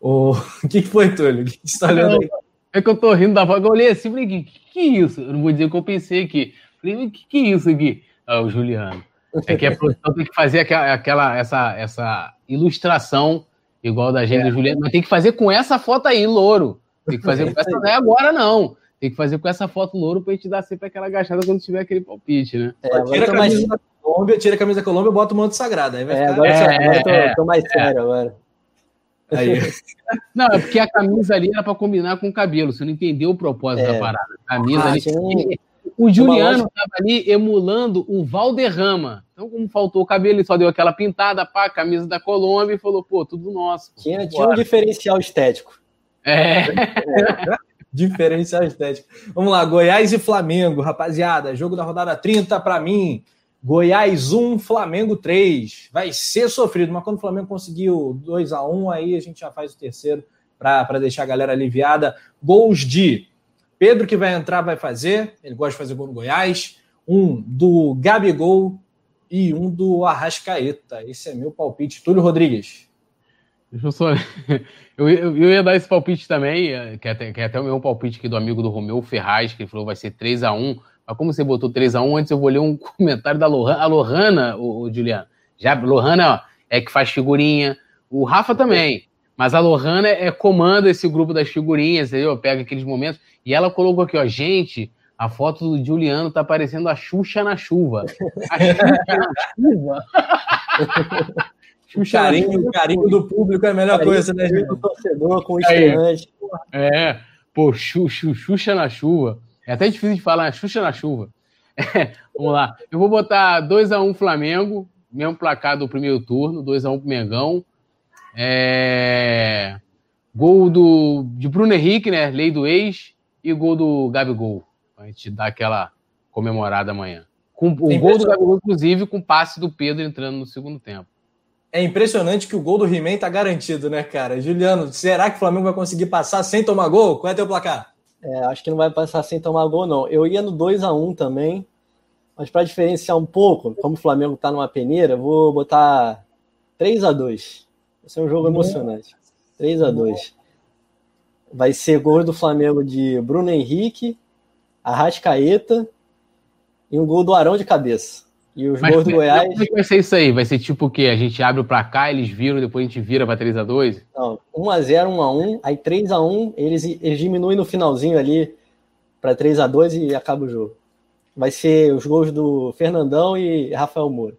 O que, que foi, Túlio? O que você tá olhando aí? É que eu tô rindo da vaga, eu olhei assim falei, que, que isso? Eu não vou dizer o que eu pensei aqui. Falei, que que isso aqui? Ah, o Juliano. É que a produção tem que fazer aquela, aquela essa, essa ilustração igual da gente é. do Juliano, mas tem que fazer com essa foto aí, louro. Tem que fazer com essa, não é agora não. Tem que fazer com essa foto louro pra gente dar sempre aquela agachada quando tiver aquele palpite, né? É, tira, a camisa mais... da Colômbia, tira a camisa da Colômbia e bota o manto sagrado. Aí vai é, ficar... agora, é, eu tô, é, tô mais sério agora. Aí. *laughs* Não, é porque a camisa ali era para combinar com o cabelo. Você não entendeu o propósito é. da parada. A camisa ah, ali. O Juliano estava ali emulando o Valderrama. Então, como faltou o cabelo, ele só deu aquela pintada, pá, camisa da Colômbia e falou, pô, tudo nosso. Tinha, tinha um diferencial estético. É. é. *laughs* diferencial estético. Vamos lá, Goiás e Flamengo, rapaziada. Jogo da rodada 30 para mim. Goiás 1, Flamengo 3. Vai ser sofrido, mas quando o Flamengo conseguiu 2 a 1 aí a gente já faz o terceiro para deixar a galera aliviada. Gols de Pedro, que vai entrar, vai fazer. Ele gosta de fazer gol no Goiás. Um do Gabigol e um do Arrascaeta. Esse é meu palpite. Túlio Rodrigues. Deixa eu só. *laughs* Eu, eu, ia dar esse palpite também, eh, que é, até, que é até o meu palpite aqui do amigo do Romeu Ferraz, que ele falou vai ser 3 a 1 mas como você botou 3x1, antes eu vou ler um *laughs* comentário da Lohana. A Lohana, o, o Juliano, já, Lohana ó, é que faz figurinha, o Rafa também. Mas a Lohana é, comanda esse grupo das figurinhas, entendeu? Pega aqueles momentos. E ela colocou aqui, ó, gente, a foto do Juliano tá parecendo a Xuxa na chuva. A Xuxa na chuva? *laughs* o carinho, o carinho do público é a melhor coisa, né, gente? Do torcedor com o estreante. É, pô, Xuxa na chuva. É até difícil de falar, Xuxa na chuva. *laughs* É, vamos lá. Eu vou botar 2x1 um Flamengo, mesmo placar do primeiro turno, 2x1 um pro Mengão. É... Gol do, de Bruno Henrique, né? Lei do ex. E gol do Gabigol. Pra gente dar aquela comemorada amanhã. Com, o gol do Gabigol, inclusive, com passe do Pedro entrando no segundo tempo. É impressionante que o gol do He-Man tá garantido, né, cara? Juliano, será que o Flamengo vai conseguir passar sem tomar gol? Qual é teu placar? É, acho que não vai passar sem tomar gol, não. Eu ia no 2 a 1 também, mas para diferenciar um pouco, como o Flamengo está numa peneira, vou botar 3 a 2 Vai ser um jogo emocionante. 3 a 2 Vai ser gol do Flamengo de Bruno Henrique, Arrascaeta e um gol do Arão de cabeça. E os Mas, gols do Goiás. Como é que vai ser isso aí? Vai ser tipo o quê? A gente abre para cá, eles viram, depois a gente vira para 3x2? Não, 1x0, 1x1, aí 3x1, eles, eles diminuem no finalzinho ali para 3x2 e acaba o jogo. Vai ser os gols do Fernandão e Rafael Moura.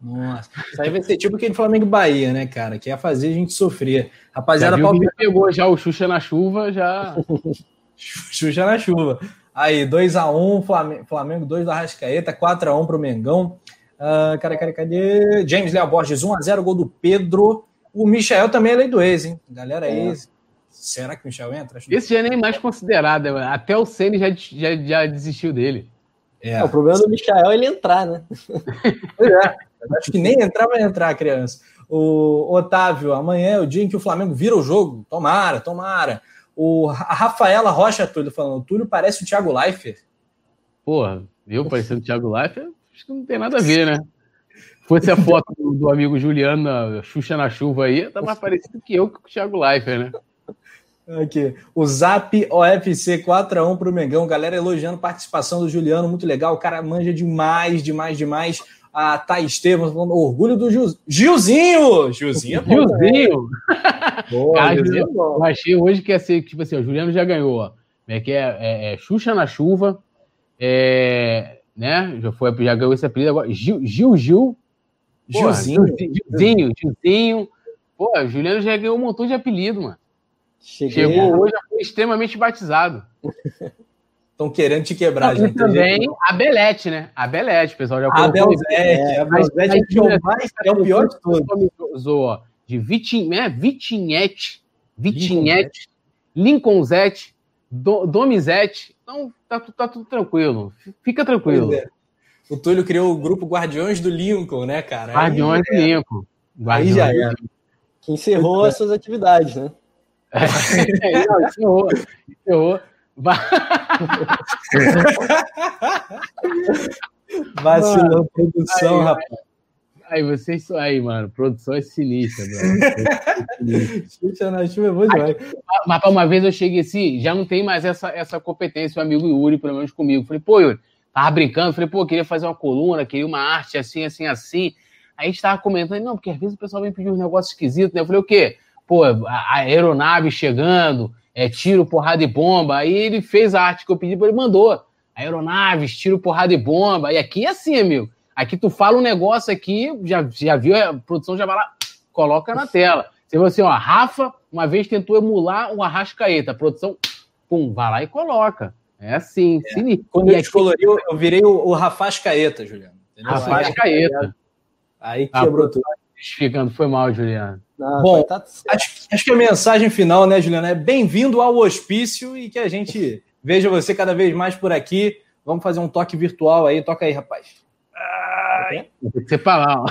Nossa, isso aí vai ser tipo aquele Flamengo Bahia, né, cara? Que ia fazer a gente sofrer. Rapaziada, já viu, pegou já o Xuxa na chuva, já. *laughs* Xuxa na chuva. Aí, 2x1, Flamengo, Flamengo 2 do Arrascaeta, 4x1 pro Mengão. Uh, cara, cara, cadê? James Léo Borges, 1x0, gol do Pedro. O Michel também é lei do ex, hein? Galera, é. ex. Será que o Michel entra? Esse já nem mais considerado, né, até o Ceni já, já, já desistiu dele. É. é. o problema do Michel é ele entrar, né? *laughs* é. Acho que nem entrar vai entrar, criança. O Otávio, amanhã é o dia em que o Flamengo vira o jogo. Tomara, tomara. O, a Rafaela Rocha Túlio falando, o Túlio parece o Thiago Leifert. Porra, eu parecendo o Thiago Leifert? Acho que não tem nada a ver, né? Fosse a foto do, do amigo Juliano, na Xuxa na chuva aí, tá mais parecido que eu com o Thiago Leifert, né? Aqui. O Zap OFC 4x1 pro Mengão. Galera elogiando participação do Juliano, muito legal. O cara manja demais, demais, demais. A Thay Estevam falando orgulho do Gil... Gilzinho! Gilzinho é bom. Gilzinho! *laughs* Boa, cara, Gilzinho é bom. Eu achei hoje que ia ser, tipo assim, o Juliano já ganhou, ó. É que é, é, é Xuxa na chuva, é, né? Já, foi, já ganhou esse apelido agora. Gil, Gil, Gil. Gilzinho. Gilzinho, Gilzinho. Pô, o Juliano já ganhou um montão de apelido, mano. Cheguei Chegou a... hoje, já foi extremamente batizado. *laughs* Estão querendo te quebrar. Não, e também a Belete, né? A Belete, pessoal. Já a Belete, é, a Belete é, o, mais, é o pior de todos. De Vitin, né? Vitinete, Vitinete, Lincolnzete, Do, Domizete. Então, tá, tá tudo tranquilo. Fica tranquilo. É. O Túlio criou o grupo Guardiões do Lincoln, né, cara? Guardiões do Lincoln. Guardiões Aí já é. Que encerrou as suas atividades, né? *laughs* É, não, encerrou. Encerrou. *laughs* Vacilou produção, aí, rapaz. Aí vocês aí, mano. Produção é sinistra, mano. *laughs* Na chuva é bom demais. Mas uma vez eu cheguei assim, já não tem mais essa, essa competência, o amigo Yuri, pelo menos comigo. Falei, pô, Yuri, tava brincando, falei, pô, queria fazer uma coluna, queria uma arte assim, assim, assim. Aí a gente tava comentando, não, porque às vezes o pessoal vem pedir uns negócios esquisitos, né? Eu falei, o quê? Pô, a aeronave chegando, é, tiro, porrada e bomba. Aí ele fez a arte que eu pedi, ele mandou. Aeronaves, tiro, porrada e bomba. E aqui é assim, amigo. Aqui tu fala um negócio aqui, já, já viu, a produção já vai lá, coloca na tela. Você vai assim, ó, Rafa uma vez tentou emular um Arrascaeta. A produção, pum, vai lá e coloca. É assim, é. Quando eu descolori, eu virei o, o Rafascaeta, Juliano. Rafascaeta. Aí quebrou ah, tudo. Ficando, foi mal, Juliano. Não, Bom, tá acho, acho, que a mensagem final, né, Juliana, é bem-vindo ao hospício e que a gente veja você cada vez mais por aqui. Vamos fazer um toque virtual aí. Toca aí, rapaz. Tem que ser falar.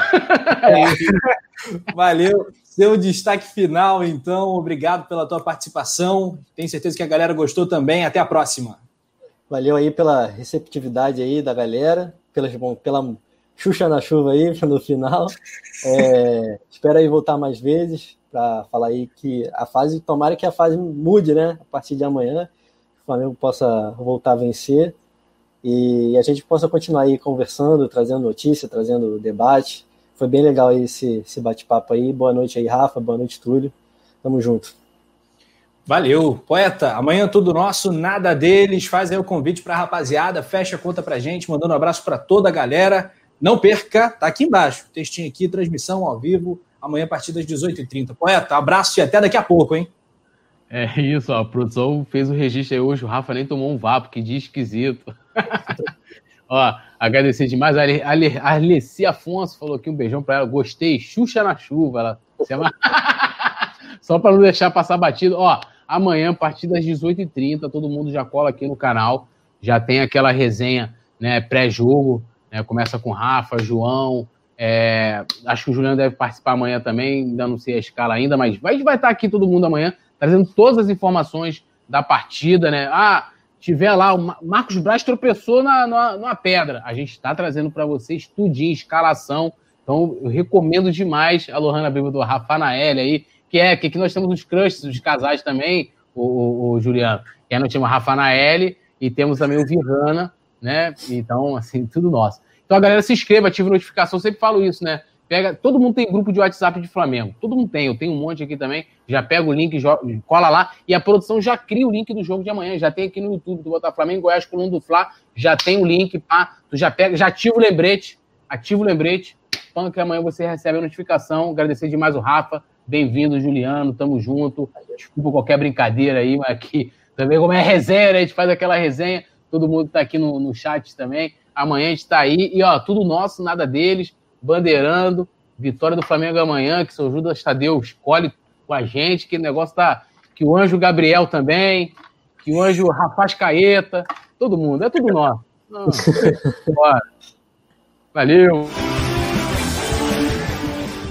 É. Valeu. Seu destaque final, então. Obrigado pela tua participação. Tenho certeza que a galera gostou também. Até a próxima. Valeu aí pela receptividade aí da galera, pela, pela Xuxa na chuva aí *laughs* no final. É, espero aí voltar mais vezes para falar aí que a fase, tomara que a fase mude, né? A partir de amanhã, o Flamengo possa voltar a vencer e a gente possa continuar aí conversando, trazendo notícia, trazendo debate. Foi bem legal aí esse, esse bate-papo aí. Boa noite aí, Rafa. Boa noite, Túlio. Tamo junto. Valeu, poeta. Amanhã tudo nosso, nada deles. Faz aí o convite para a rapaziada, fecha a conta para gente, mandando um abraço para toda a galera. Não perca, tá aqui embaixo. Textinho aqui, transmissão ao vivo, amanhã a partir das 18h30. Poeta, abraço e até daqui a pouco, hein? É isso, ó, a produção fez o registro aí hoje, o Rafa nem tomou um vapo, que dia esquisito. *laughs* ó, agradecer demais. A Arleci Afonso falou aqui um beijão para ela. Gostei, Xuxa na chuva. Ela... *laughs* Só para não deixar passar batido. Ó, amanhã, a partir das 18h30, todo mundo já cola aqui no canal. Já tem aquela resenha né, pré-jogo né? Começa com Rafa, João. É, acho que o Juliano deve participar amanhã também, ainda não sei a escala ainda, mas vai, vai estar aqui todo mundo amanhã, trazendo todas as informações da partida, né? Ah, tiver lá, o Marcos Braz tropeçou na, na, numa pedra. A gente está trazendo para vocês tudinho, escalação. Então, eu recomendo demais a Lohana Bíblia do Rafa Nael aí, que é que nós temos os crushes, os casais também, o, o, o Juliano. Que é no time Rafa Nael, e temos também o Virana, né? Então, assim, tudo nosso. Então a galera se inscreva, ative notificação, eu sempre falo isso, né? Pega, todo mundo tem grupo de WhatsApp de Flamengo. Todo mundo tem, eu tenho um monte aqui também. Já pega o link, cola lá e a produção já cria o link do jogo de amanhã. Já tem aqui no YouTube do Botar Flamengo, Goiás, Coluna do Fla. Já tem o link, pá. Tu já pega, já ativa o lembrete, ativa o lembrete. Pã, que amanhã você recebe a notificação. Agradecer demais o Rafa. Bem-vindo, Juliano. Tamo junto. Desculpa qualquer brincadeira aí, mas aqui também, como é resenha, né? A gente faz aquela resenha. Todo mundo tá aqui no, no chat também. Amanhã a gente tá aí. E, ó, tudo nosso, nada deles bandeirando. Vitória do Flamengo amanhã, que seu Judas Tadeu escolhe com a gente, que o negócio tá. Que o anjo Gabriel também, que o anjo Rapaz Caeta, todo mundo, é tudo nosso. Não, *laughs* Valeu.